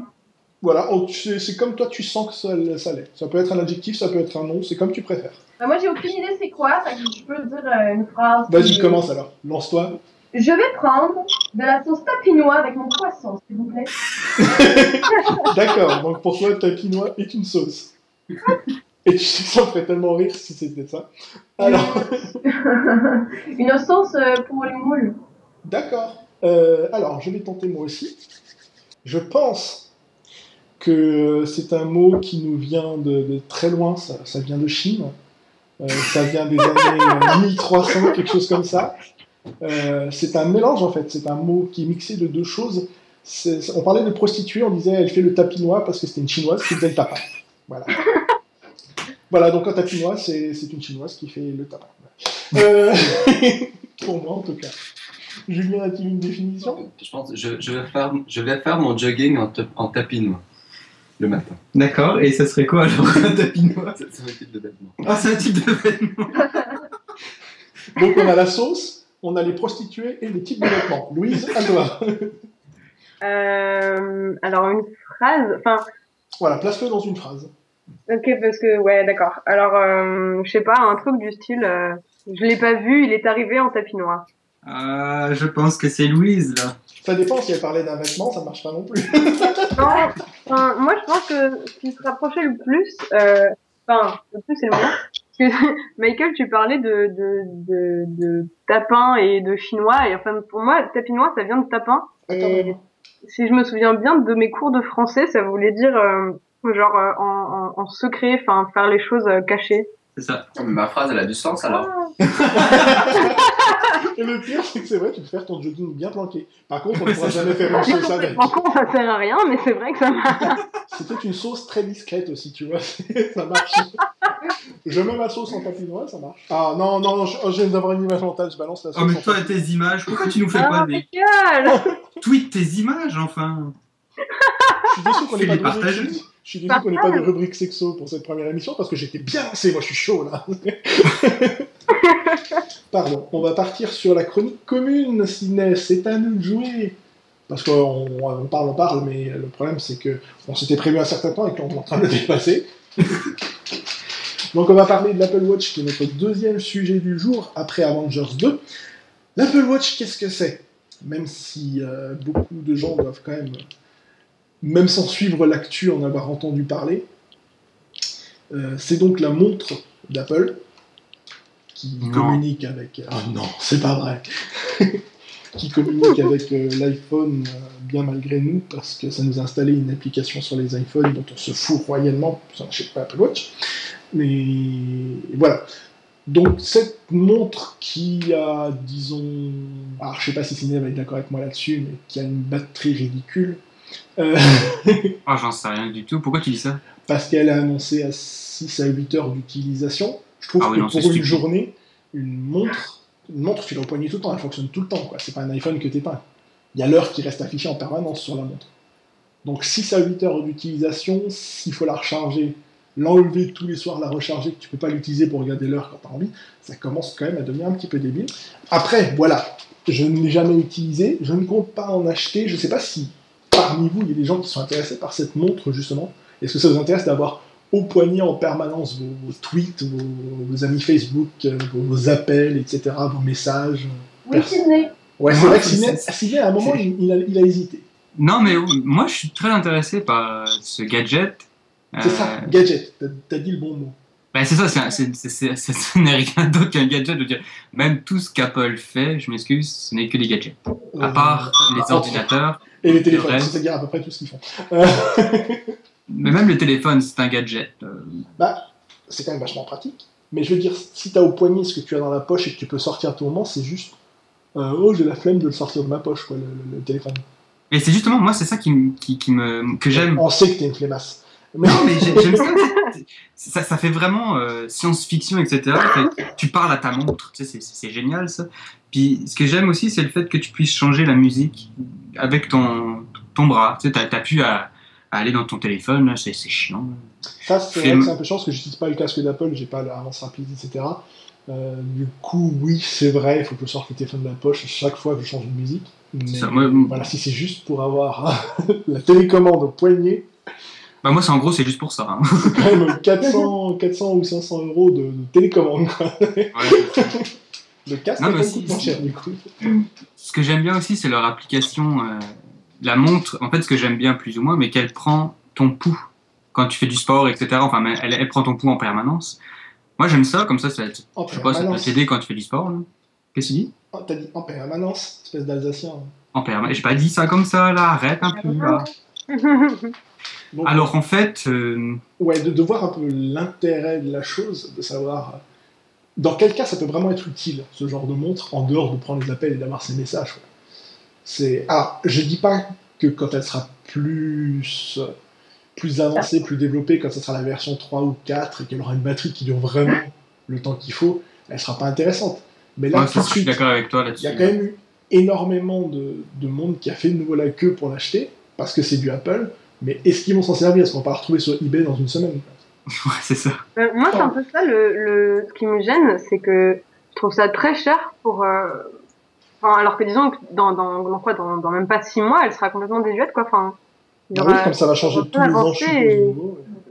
Voilà. c'est comme toi, tu sens que ça, ça l'est. Ça peut être un adjectif, ça peut être un nom, c'est comme tu préfères. Ben, moi, j'ai aucune idée c'est quoi, que je peux dire euh, une phrase. Vas-y, commence alors. Lance-toi. Je vais prendre de la sauce tapinois avec mon poisson, s'il vous plaît. D'accord, donc pour toi, tapinois est une sauce. Et tu sais que ça me ferait tellement rire si c'était ça. Alors, Une sauce euh, pour les moules. d'accord. Euh, alors, je vais tenter moi aussi. Je pense que c'est un mot qui nous vient de, très loin, ça, vient de Chine. Euh, ça vient des années euh, 1300, quelque chose comme ça. Euh, c'est un mélange en fait, c'est un mot qui est mixé de deux choses. On parlait de prostituée, on disait elle fait le tapinois parce que c'était une chinoise qui faisait le tapin. Voilà. voilà, donc un tapinois, c'est une chinoise qui fait le tapin. Euh, pour moi en tout cas. Julien, a-t-il une définition? Je pense je, je, vais faire, je vais faire mon jogging en, en tapinois le matin. D'accord, et ça serait quoi alors un tapinois C'est c'est un type de vêtement. Ah, c'est un type de vêtement. Donc on a la sauce, on a les prostituées et les types de vêtements. Louise, à toi. Euh, alors une phrase, enfin, Voilà, place-le dans une phrase. ok parce que ouais, d'accord. Alors euh, je sais pas, un truc du style, euh, je l'ai pas vu, il est arrivé en tapis noir. Ah, je pense que c'est Louise là. Ça dépend si elle parlait d'un vêtement, ça marche pas non plus. Non, enfin, moi je pense que ce qui se rapprochait le plus, euh, enfin le plus c'est le moins. Parce que Michael, tu parlais de de de, de tapin et de chinois et enfin pour moi tapinois ça vient de tapin. Ah, même. si je me souviens bien de mes cours de français, ça voulait dire euh, genre euh, en, en, en secret, enfin faire les choses euh, cachées. C'est ça. Mais ma phrase, elle a du sens alors. Et le pire, c'est que c'est vrai, tu peux faire ton jogging bien planqué. Par contre, on ne pourra jamais faire une sauce avec. complètement con, ça sert à rien, mais c'est vrai que ça marche. C'était une sauce très discrète aussi, tu vois. ça marche. Je mets ma sauce en tapinois, ça marche. Ah non, non, je, oh, je viens d'avoir une image mentale, je balance la sauce Oh, mais toi et tes images, pourquoi tu nous fais Ah, pas des génial tweets tes images enfin Je suis déçu qu'on ait Fais-les pas de. Je suis déçu qu'on n'ait pas de rubrique sexo pour cette première émission parce que j'étais bien lancé, moi je suis chaud là. Pardon, on va partir sur la chronique commune, Sidney, c'est à nous de jouer. Parce qu'on on parle, on parle, mais le problème c'est que on s'était prévu un certain temps et qu'on est en train de le dépasser. Donc on va parler de l'Apple Watch qui est notre deuxième sujet du jour après Avengers 2. L'Apple Watch, qu'est-ce que c'est? Même si euh, beaucoup de gens doivent quand même même sans suivre l'actu, en avoir entendu parler. Euh, c'est donc la montre d'Apple qui Non. communique avec. Ah non, c'est pas vrai. qui communique avec euh, l'iPhone euh, bien malgré nous parce que ça nous a installé une application sur les iPhones dont on se fout royalement, ça n'achète pas Apple Watch. Mais voilà. Donc cette montre qui a, disons, alors je sais pas si Ciné va être d'accord avec moi là-dessus, mais qui a une batterie ridicule, euh, Oh, j'en sais rien du tout. Pourquoi tu dis ça? parce qu'elle a annoncé à 6 à 8 heures d'utilisation. Je trouve Ah oui, que non, pour une stupide. journée, une montre, une montre, tu l'as au poignet tout le temps, elle fonctionne tout le temps. quoi. C'est pas un iPhone que t'éteins. il y a l'heure qui reste affichée en permanence sur la montre. Donc 6 à 8 heures d'utilisation, s'il faut la recharger, l'enlever tous les soirs, la recharger, que tu peux pas l'utiliser pour regarder l'heure quand tu as envie, ça commence quand même à devenir un petit peu débile. Après, voilà, je ne l'ai jamais utilisé, je ne compte pas en acheter, je ne sais pas si parmi vous, il y a des gens qui sont intéressés par cette montre justement. Est-ce que ça vous intéresse d'avoir au poignet en permanence vos, vos tweets, vos, vos amis Facebook, euh, vos, vos appels, etc., vos messages Oui, Sydney. Ouais, c'est vrai que Sidney, Sidney, à un moment, il, il a, il a hésité. Non, mais moi, je suis très intéressé par euh, ce gadget. C'est Euh, ça, gadget, t'as dit le bon mot. bah, c'est ça, ce n'est rien d'autre qu'un gadget. Je veux dire, même tout ce qu'Apple fait, je m'excuse, ce n'est que des gadgets. À Euh, part les ordinateurs, Et les téléphones, c'est-à-dire à peu près tout ce qu'ils font. Mais même le téléphone, c'est un gadget. Euh, bah, c'est quand même vachement pratique. Mais je veux dire, si t'as au poignet ce que tu as dans la poche et que tu peux sortir à tout moment, c'est juste. euh, oh, j'ai la flemme de le sortir de ma poche, quoi, le, téléphone. Et c'est justement, moi, c'est ça qui, me- qui, qui me, que j'aime. On sait que t'es une flemmasse. Mais- Non, mais j'ai- j'aime ça. Ça, ça fait vraiment euh, science-fiction, etc. Tu parles à ta montre, tu sais, c'est- génial ça. Puis ce que j'aime aussi, c'est le fait que tu puisses changer la musique avec ton, ton bras. Tu sais, t'as t'as pu à, à aller dans ton téléphone, là, c'est chiant. Ça, c'est un peu chance que j'utilise pas le casque d'Apple, j'ai pas l'avance rapide, etc. Euh, du coup, oui, c'est vrai, il faut que je sorte le téléphone de la poche chaque fois que je change de musique. Mais Ça, moi, voilà, si c'est juste pour avoir la télécommande au poignet, Bah, moi, c'est en gros, c'est juste pour ça. hein. c'est quand même 400, 400 ou 500 euros de, de télécommande. Quoi. Ouais. Le casque, Non, moins si- cher, du coup. Ce que j'aime bien aussi, c'est leur application. euh, la montre, en fait, ce que j'aime bien plus ou moins, mais qu'elle prend ton pouls quand tu fais du sport, etc. Enfin, elle, elle prend ton pouls en permanence. Moi, j'aime ça, comme ça, ça En je sais pas, ça peut t'aider quand tu fais du sport. Qu'est-ce que tu dis? Oh, T'as dit en permanence, espèce d'Alsacien. En permanence. J'ai pas dit ça comme ça, là, arrête un peu, là. Donc, Alors, en fait, euh, Ouais, de, de voir un peu l'intérêt de la chose, de savoir euh, dans quel cas ça peut vraiment être utile, ce genre de montre, en dehors de prendre les appels et d'avoir ces messages. quoi. C'est... Alors, je dis pas que quand elle sera plus, plus avancée, plus développée, quand ça sera la version 3 ou 4 et qu'elle aura une batterie qui dure vraiment le temps qu'il faut, elle sera pas intéressante. Mais là, tout de je suis suite, d'accord avec toi il là-dessus. y a quand même eu énormément de, de monde qui a fait de nouveau la queue pour l'acheter, parce que c'est du Apple, mais est-ce qu'ils vont s'en servir? Est-ce qu'on va retrouver sur eBay dans une semaine? Ouais, c'est ça. Euh, moi, c'est un peu ça, le, le, ce qui me gêne, c'est que je trouve ça très cher pour. euh, Enfin, alors que disons que dans, dans, dans quoi, dans, dans même pas six mois, elle sera complètement désuète, quoi. Enfin, Ah oui, aura- comme ça va changer tous les ans, et-.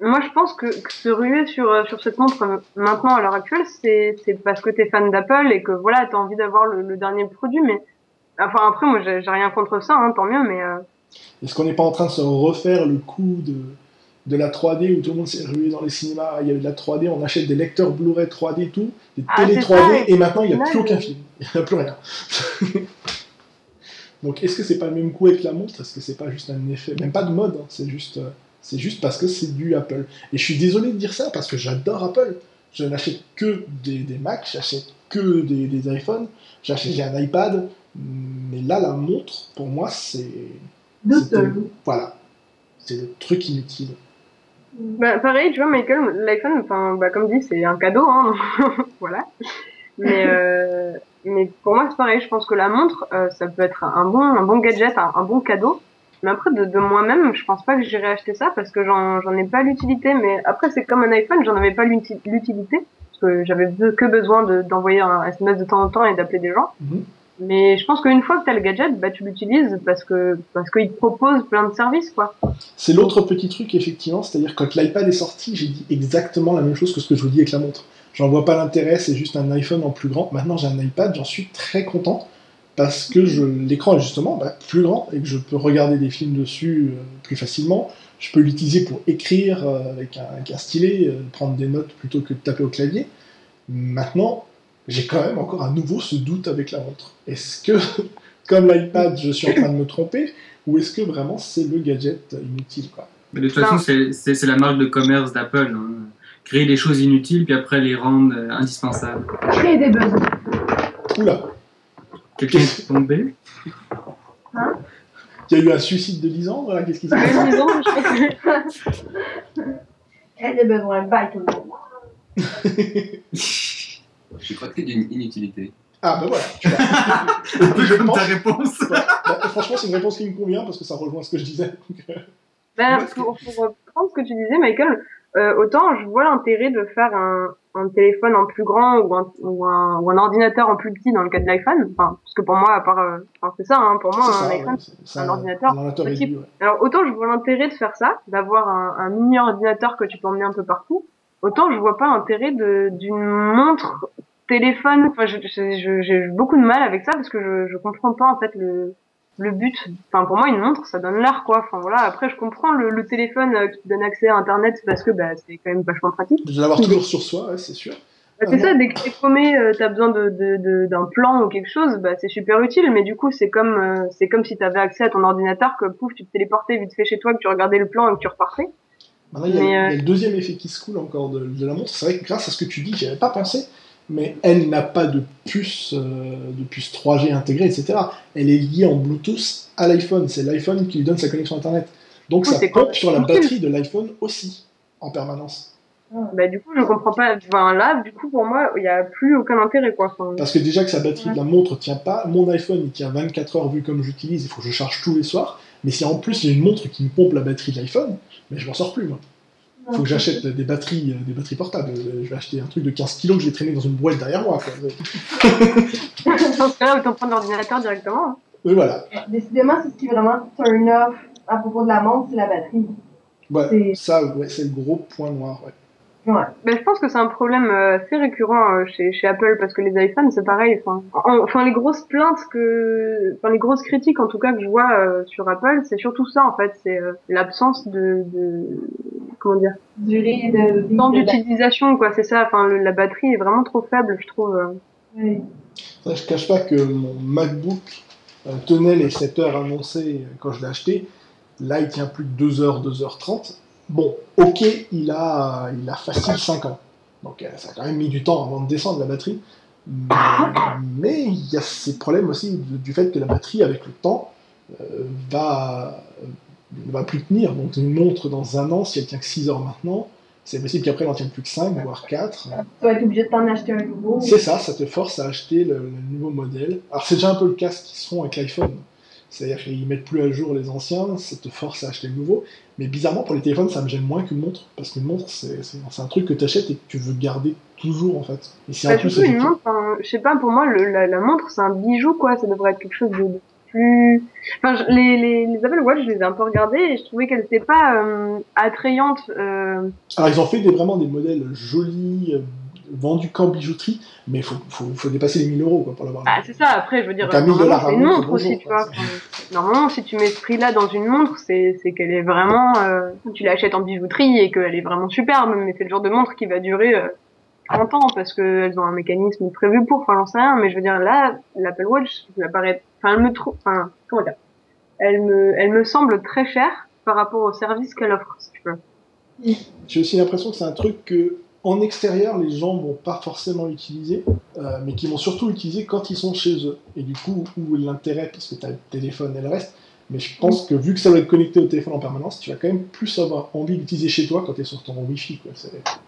Moi, je pense que, que se ruer sur, euh, sur cette montre euh, maintenant, à l'heure actuelle, c'est c'est parce que t'es fan d'Apple et que voilà, t'as envie d'avoir le, le dernier produit. Mais enfin, après, moi, j'ai j'ai rien contre ça, hein, tant mieux. Mais euh, Est-ce qu'on n'est pas en train de se refaire le coup de, de la 3D où tout le monde s'est rué dans les cinémas Il y avait de la 3D, on achète des lecteurs Blu-ray 3D et tout, des Ah, télé c'est 3D, ça, et maintenant il n'y a plus aucun film. Il n'y a plus rien. Donc est-ce que c'est pas le même coup avec la montre? Est-ce que c'est pas juste un effet? Même pas de mode, hein, c'est juste, euh, c'est juste parce que c'est du Apple. Et je suis désolé de dire ça parce que j'adore Apple. Je n'achète que des, des Macs, j'achète que des, des iPhones, j'achète un iPad, mais là la montre, pour moi, c'est voilà, c'est le truc inutile. Bah, pareil, tu vois, Michael, l'iPhone, enfin, bah, comme dit, c'est un cadeau, hein, voilà. Mais, euh, mais pour moi, c'est pareil. Je pense que la montre, euh, ça peut être un bon, un bon gadget, un, bon cadeau. Mais après, de, de moi-même, je pense pas que j'irai acheter ça parce que j'en, j'en ai pas l'utilité. Mais après, c'est comme un iPhone, j'en avais pas l'uti- l'utilité parce que j'avais que besoin de, d'envoyer un SMS de temps en temps et d'appeler des gens. Mhm. Mais je pense qu'une fois que tu as le gadget, bah, tu l'utilises parce que parce qu'il te propose plein de services, quoi. C'est l'autre petit truc, effectivement, c'est-à-dire quand l'iPad est sorti, j'ai dit exactement la même chose que ce que je vous dis avec la montre. J'en vois pas l'intérêt, c'est juste un iPhone en plus grand. Maintenant, j'ai un iPad, j'en suis très content parce que l'écran est justement bah, plus grand et que je peux regarder des films dessus euh, plus facilement. Je peux l'utiliser pour écrire euh, avec, un, avec un stylet, euh, prendre des notes plutôt que de taper au clavier. Maintenant, j'ai quand même encore à nouveau ce doute avec la montre. Est-ce que, comme l'iPad, je suis en train de me tromper ou est-ce que vraiment c'est le gadget inutile quoi? Mais de toute façon, c'est- la marque de commerce d'Apple. hein. Créer des choses inutiles, puis après les rendre euh, indispensables. Créer des besoins. Oula, Quelqu'un est tombé? Il y a eu un suicide de Lisandre là, qu'est-ce qui s'est passé je que- Créer des besoins. Bye tout le monde. Je crois que c'est d'une inutilité. Ah, bah voilà, tu vois. Je comme pense- ta réponse. Ouais. Bah, franchement, c'est une réponse qui me convient parce que ça rejoint ce que je disais. Ben, que- pour, pour reprendre ce que tu disais, Michael, euh, autant je vois l'intérêt de faire un, un téléphone en plus grand ou un, ou, un, ou un ordinateur en plus petit dans le cas de l'iPhone. Enfin, parce que pour moi, à part, euh, enfin, c'est ça, hein, pour moi, un ça, iPhone. ouais, c'est- un ordinateur Un ordinateur petit. réduit, ouais. Alors autant je vois l'intérêt de faire ça, d'avoir un, un mini ordinateur que tu peux emmener un peu partout. Autant je vois pas l'intérêt de d'une montre téléphone. Enfin, j'ai beaucoup de mal avec ça parce que je, je comprends pas en fait le le but. Enfin, pour moi, une montre, ça donne l'art, quoi. Enfin, voilà. Après, je comprends le, le téléphone euh, qui donne accès à Internet parce que, bah, c'est quand même vachement pratique. De l'avoir toujours sur soi, ouais, c'est sûr. Bah, c'est ça, dès que t'es paumé, euh, t'as besoin de, de, de- d'un plan ou quelque chose, bah, c'est super utile. Mais du coup, c'est comme, euh, c'est comme si t'avais accès à ton ordinateur, que pouf, tu te téléportais vite fait chez toi, que tu regardais le plan et que tu repartais. Maintenant, il y, a, Mais, il y a euh, le deuxième effet qui se coule encore de, de la montre. C'est vrai que grâce à ce que tu dis, j'y avais pas pensé, mais elle n'a pas de puce, euh, de puce 3G intégrée, etc. Elle est liée en Bluetooth à l'iPhone. C'est l'iPhone qui lui donne sa connexion Internet. Donc Oui, ça pompe sur la batterie de l'iPhone aussi, en permanence. Bah, du coup, je comprends pas. Enfin, là, du coup, pour moi, il y a plus aucun intérêt, quoi. Enfin, Parce que déjà que sa batterie de la montre tient pas, mon iPhone il tient 24 heures vu comme j'utilise, il faut que je charge tous les soirs. Mais si en plus il y a une montre qui me pompe la batterie de l'iPhone, mais je m'en sors plus moi. Il faut que j'achète des batteries, euh, des batteries portables. Euh, Je vais acheter un truc de 15 kilos que je vais traîner dans une boîte derrière moi. Quoi. dans ce cas-là, autant prendre l'ordinateur directement. hein. Et voilà. Décidément, c'est ce qui est vraiment turn off à propos de la montre, c'est la batterie. Ouais, C'est- ça, ouais, c'est le gros point noir. Ouais. Bah, je pense que c'est un problème euh, assez récurrent euh, chez, chez Apple parce que les iPhones c'est pareil. Enfin, en- enfin les grosses plaintes que, enfin les grosses critiques en tout cas que je vois euh, sur Apple, c'est surtout ça en fait, c'est euh, l'absence de, de comment dire, Durée de vie. temps d'utilisation quoi. C'est ça. Enfin le- la batterie est vraiment trop faible, je trouve. euh. batterie. Ça, je cache pas que mon MacBook tenait les 7 heures annoncées quand je l'ai acheté. Là, il tient plus de 2 heures, 2 heures 30. Bon, ok, il a, il a facile 5 ans. Donc euh, ça a quand même mis du temps avant de descendre la batterie. Mais, mais il y a ces problèmes aussi du, du fait que la batterie, avec le temps, euh, va, euh, ne va plus tenir. Donc une montre dans un an, si elle tient que 6 heures maintenant, c'est possible qu'après elle en tienne plus que 5, voire 4. Tu vas être obligé de t'en acheter un nouveau. C'est ça, ça te force à acheter le, le nouveau modèle. Alors c'est déjà un peu le cas ce qu'ils se font avec l'iPhone. C'est-à-dire qu'ils mettent plus à jour les anciens, ça te force à acheter le nouveau. Mais bizarrement, pour les téléphones, ça me gêne moins qu'une montre. Parce qu'une montre, c'est un truc que tu achètes et que tu veux garder toujours, en fait. Et si en Bah, plus, surtout c'est- une montre, je sais pas, pour moi le, la, la montre c'est un bijou quoi. Ça devrait être quelque chose de, plus. Enfin, je- les, les, les Apple Watch, je les ai un peu regardées et je trouvais qu'elles étaient pas euh, attrayantes. Euh, Alors ils ont fait des, vraiment des modèles jolis, vendus qu'en bijouterie, mais il faut, faut, faut dépasser les 1000 euros quoi, pour l'avoir. Ah, c'est ça, après, je veux dire, Donc, à 1000 normalement, dollars c'est une montre, aussi, tu vois. Normalement, si tu mets ce prix-là dans une montre, c'est qu'elle est vraiment... euh, tu l'achètes en bijouterie et qu'elle est vraiment superbe, mais c'est le genre de montre qui va durer euh, 30 ans parce qu'elles ont un mécanisme prévu pour, enfin, j'en sais rien, mais je veux dire, là, l'Apple Watch, elle apparaît... Enfin, elle me trouve... Enfin, comment dire elle me, elle me semble très chère par rapport au service qu'elle offre, si tu veux. J'ai aussi l'impression que c'est un truc que, en extérieur, les gens vont pas forcément utiliser, euh, mais qui vont surtout utiliser quand ils sont chez eux. Et du coup, où est l'intérêt, parce que tu as le téléphone et le reste, mais je pense que vu que ça va être connecté au téléphone en permanence, tu vas quand même plus avoir envie d'utiliser chez toi quand tu es sur ton Wi-Fi.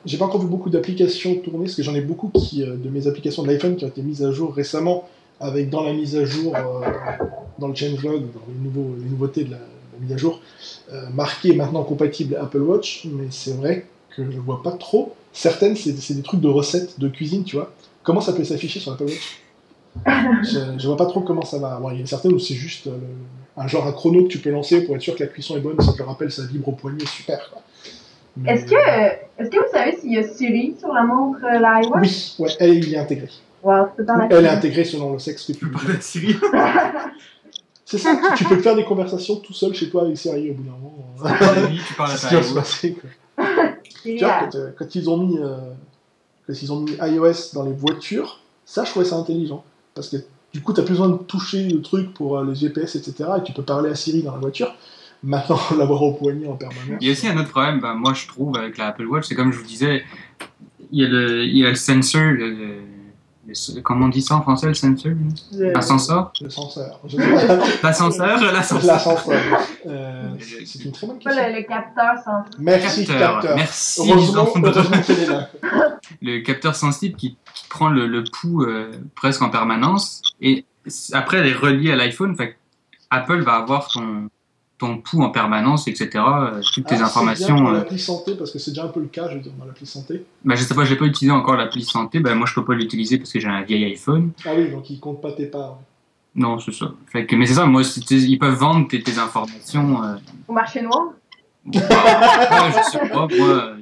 J'ai pas encore vu beaucoup d'applications tourner, parce que j'en ai beaucoup euh, de mes applications de l'iPhone qui ont été mises à jour récemment, avec dans la mise à jour, euh, dans le changelog, dans les, nouveautés de la, mise à jour, marqué maintenant compatible Apple Watch, mais c'est vrai que je vois pas trop. Certaines, c'est des trucs de recettes de cuisine, tu vois. Comment ça peut s'afficher sur Apple Watch je, je vois pas trop comment ça va. Bon, il y a certaines où c'est juste euh, le- un genre un chrono que tu peux lancer pour être sûr que la cuisson est bonne, ça te le rappelle, ça vibre au poignet, super. Mais- Est-ce que, est-ce que vous savez s'il y a Siri sur la montre euh, la iWatch? Oui, ouais, elle il est intégrée. Wow, la Elle est intégrée selon le sexe que tu Tu veux. à Siri. C'est ça, tu, tu peux faire des conversations tout seul chez toi avec Siri au bout d'un moment. Tu parles à à ta se passer. quoi. Siri, Tu vois, quand, euh, quand ils ont mis, euh, quand ils ont mis iOS dans les voitures, ça, je trouvais ça intelligent. Parce que du coup, tu plus besoin de toucher le truc pour euh, les GPS, etc. Et tu peux parler à Siri dans la voiture. Maintenant, l'avoir au poignet en permanence. Il y a aussi un autre problème, ben, moi je trouve, avec la Apple Watch, c'est comme je vous disais, il y a le, il y a le sensor, le, le- le- comment on dit ça en français, le sensor L'ascenseur L'ascenseur. L'ascenseur L'ascenseur. L'ascenseur. Euh, c'est une très bonne Pas question. le, le capteur sans. Merci, Capteur. capteur. Merci, Heureusement, heureusement qu'elle est là. Le capteur sensible qui, qui prend le, le pouls euh, presque en permanence et après elle est reliée à l'iPhone. Fait que Apple va avoir ton, ton pouls en permanence, etc. euh, toutes tes Ah, bien informations. pour euh, l'appli santé, parce que c'est déjà un peu le cas, je veux dire, dans l'appli santé. bah, je sais pas, j'ai pas utilisé encore l'appli santé. Bah, moi, je peux pas l'utiliser parce que j'ai un vieil iPhone. Ah oui, donc il compte pas tes parts. Non, c'est ça. Fait que, mais c'est ça, moi, ils peuvent vendre tes, tes informations. euh, Au marché noir? Ouais, je sais pas, moi,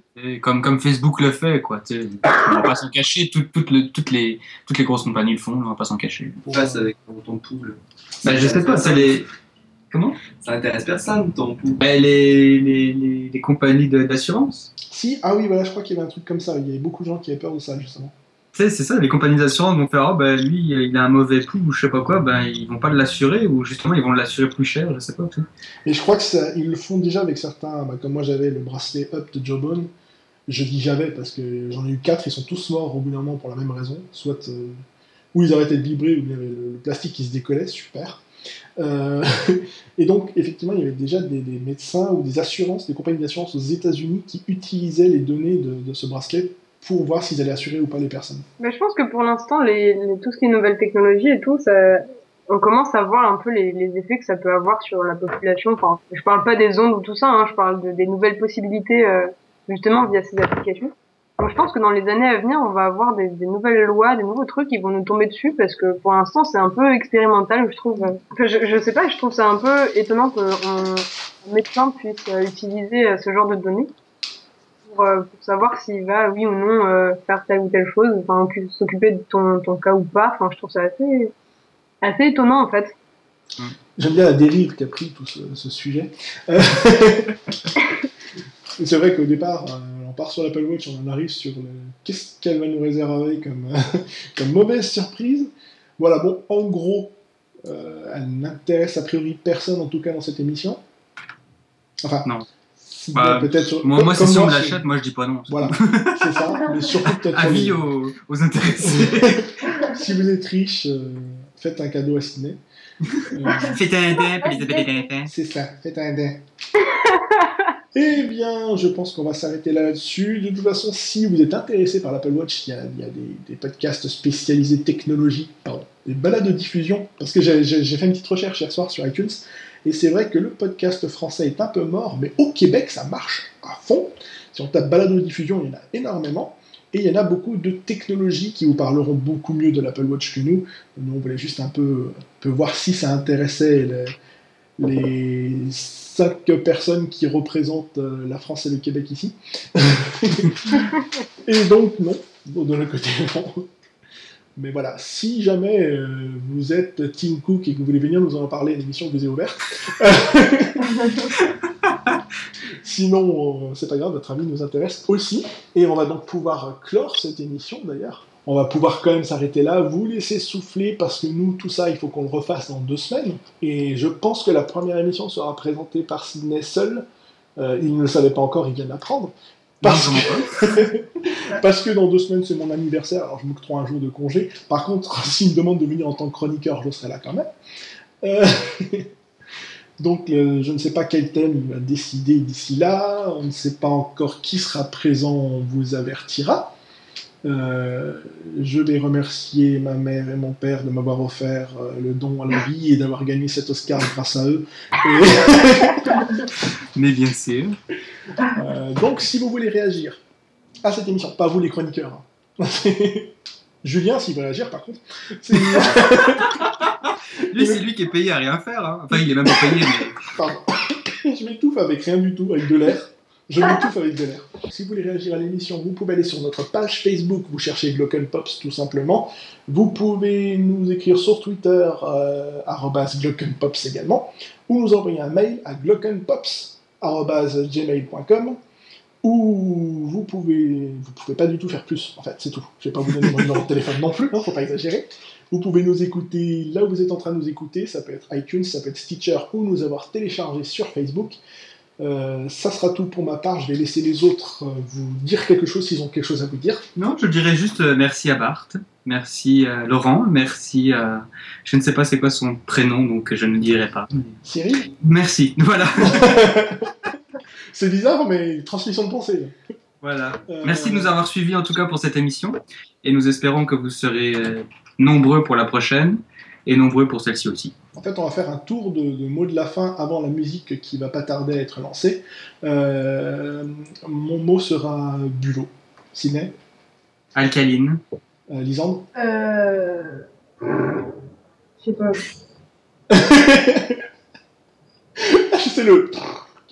comme, comme Facebook le fait, quoi. tu sais. On va pas s'en cacher, tout- toutes le- toutes, les, toutes les grosses compagnies le font, on va pas s'en cacher. Passe avec ton, ton pool. Bah, je sais pas, c'est les. Comment? Ça intéresse personne, ton pool. bah, les, les, les, les compagnies de- d'assurance. Si, ah oui, voilà, je crois qu'il y avait un truc comme ça. Il y avait beaucoup de gens qui avaient peur de ça, justement. Tu sais, c'est ça, les compagnies d'assurance vont faire, oh, bah, lui, il a un mauvais pouls ou je sais pas quoi, ben, ils vont pas l'assurer ou justement, ils vont l'assurer plus cher, je sais pas. Et je crois que ça, ils le font déjà avec certains, bah, comme moi j'avais le bracelet Up de Jawbone. Je dis j'avais parce que j'en ai eu quatre, ils sont tous morts au bout d'un moment pour la même raison. Soit euh, ou ils arrêtaient de vibrer ou il y avait le, le plastique qui se décollait, super. Euh, et donc, effectivement, il y avait déjà des, médecins ou des assurances, des compagnies d'assurance aux États-Unis qui utilisaient les données de, ce bracelet pour voir s'ils allaient assurer ou pas les personnes. Mais je pense que pour l'instant, les, tout ce qui est nouvelles technologies et tout, on commence à voir un peu les, effets que ça peut avoir sur la population. Enfin, je parle pas des ondes ou tout ça, hein, je parle de, des nouvelles possibilités euh, justement via ces applications. Je pense que dans les années à venir, on va avoir des, nouvelles lois, des nouveaux trucs qui vont nous tomber dessus parce que pour l'instant, c'est un peu expérimental, je trouve. Enfin, je, sais pas, je trouve ça un peu étonnant qu'un un médecin puisse euh, utiliser euh, ce genre de données pour, euh, pour savoir s'il va, oui ou non, faire telle ou telle chose, s'occuper de ton, cas ou pas. Enfin, je trouve ça assez, étonnant, en fait. J'aime bien la dérive qu'a pris tout ce, sujet. C'est vrai qu'au départ, part sur l'Apple Watch, on en arrive sur le... qu'est-ce qu'elle va nous réserver comme, comme mauvaise surprise? Voilà, bon, en gros, euh, elle n'intéresse a priori personne, en tout cas dans cette émission. Enfin, Non. si, Bah, peut-être sur- Moi, moi comme si on c'est- l'achète, moi, je dis pas non. Voilà, c'est ça, mais surtout peut-être. Avis aux, aux intéressés. Si vous êtes riche, euh, faites un cadeau à Sydney. Euh, Faites un dé, puis les appels C'est ça, faites un dé. Eh bien, je pense qu'on va s'arrêter là là-dessus. De toute façon, si vous êtes intéressé par l'Apple Watch, il y a, des, podcasts spécialisés technologie, pardon, des balades de diffusion, parce que j'ai fait une petite recherche hier soir sur iTunes, et c'est vrai que le podcast français est un peu mort, mais au Québec, ça marche à fond. Si on tape balade de diffusion, il y en a énormément. Et il y en a beaucoup de technologies qui vous parleront beaucoup mieux de l'Apple Watch que nous. Nous, on voulait juste un peu, voir si ça intéressait les cinq personnes qui représentent euh, la France et le Québec ici. et donc, non, de l'autre côté, non. Mais voilà, si jamais euh, vous êtes Tim Cook et que vous voulez venir nous en parler, l'émission vous est ouverte. Sinon, euh, c'est pas grave, votre avis nous intéresse aussi. Et on va donc pouvoir clore cette émission d'ailleurs. On va pouvoir quand même s'arrêter là, vous laisser souffler parce que nous, tout ça, il faut qu'on le refasse dans deux semaines. Et je pense que la première émission sera présentée par Sydney seul. Euh, il ne le savait pas encore, il vient d'apprendre. Parce, Non, que... parce que dans deux semaines, c'est mon anniversaire, alors je m'octroie un jour de congé. Par contre, s'il me demande de venir en tant que chroniqueur, je serai là quand même. Euh, Donc, euh, je ne sais pas quel thème il va décider d'ici là. On ne sait pas encore qui sera présent, on vous avertira. Euh, je vais remercier ma mère et mon père de m'avoir offert euh, le don à la vie et d'avoir gagné cet Oscar grâce à eux. Et, Mais bien sûr. euh, donc, si vous voulez réagir à cette émission, pas vous les chroniqueurs, hein. Julien, s'il veut réagir par contre, c'est- Lui, c'est lui qui est payé à rien faire. hein. Enfin, il est même pas payé, mais. Pardon. je m'étouffe avec rien du tout, avec de l'air. Je m'étouffe avec de l'air. Si vous voulez réagir à l'émission, vous pouvez aller sur notre page Facebook, vous cherchez Glocken Pops tout simplement. Vous pouvez nous écrire sur Twitter, euh, glockenpops également, ou nous envoyer un mail à glockenpops.gmail.com ou vous pouvez, vous pouvez pas du tout faire plus, en fait, c'est tout. Je vais pas vous donner mon numéro de téléphone non plus, hein, faut pas exagérer. Vous pouvez nous écouter là où vous êtes en train de nous écouter, ça peut être iTunes, ça peut être Stitcher, ou nous avoir téléchargé sur Facebook. Euh, ça sera tout pour ma part, je vais laisser les autres euh, vous dire quelque chose s'ils ont quelque chose à vous dire. Non, je dirais juste euh, merci à Bart, merci à Laurent, merci à. Je ne sais pas c'est quoi son prénom, donc je ne dirai pas. Cyril? Merci, voilà. C'est bizarre, mais transmission de pensée. Voilà. Euh, Merci de nous avoir suivis en tout cas pour cette émission. Et nous espérons que vous serez nombreux pour la prochaine et nombreux pour celle-ci aussi. En fait, on va faire un tour de, de mots de la fin avant la musique qui va pas tarder à être lancée. Euh, mon mot sera bulot. Ciné, Alcaline. euh, Lisandre. Euh. Je sais pas. C'est le.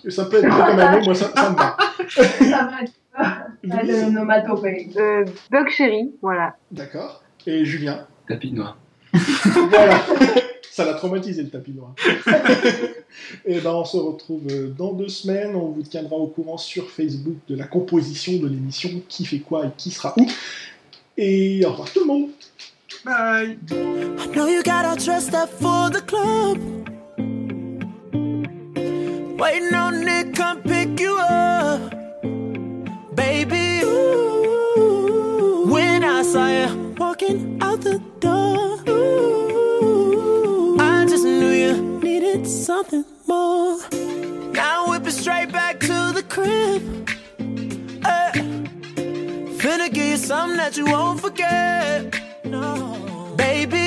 Ça peut être comme un mot, moi ça, ça me va. Ça va le nomatopée. Euh, Bug Chéri, voilà. D'accord. Et Julien. Tapis noir. Voilà. Ça l'a traumatisé le tapis noir. Et ben on se retrouve euh, dans deux semaines. On vous tiendra au courant sur Facebook de la composition de l'émission, qui fait quoi et qui sera où. Et au revoir tout le monde. Bye. I know you got all dressed up for the club. Waiting on Nick, come pick you up. Baby, ooh, when I saw you walking something more. Now whip it straight back to the crib. Eh, finna give you something that you won't forget. No, baby,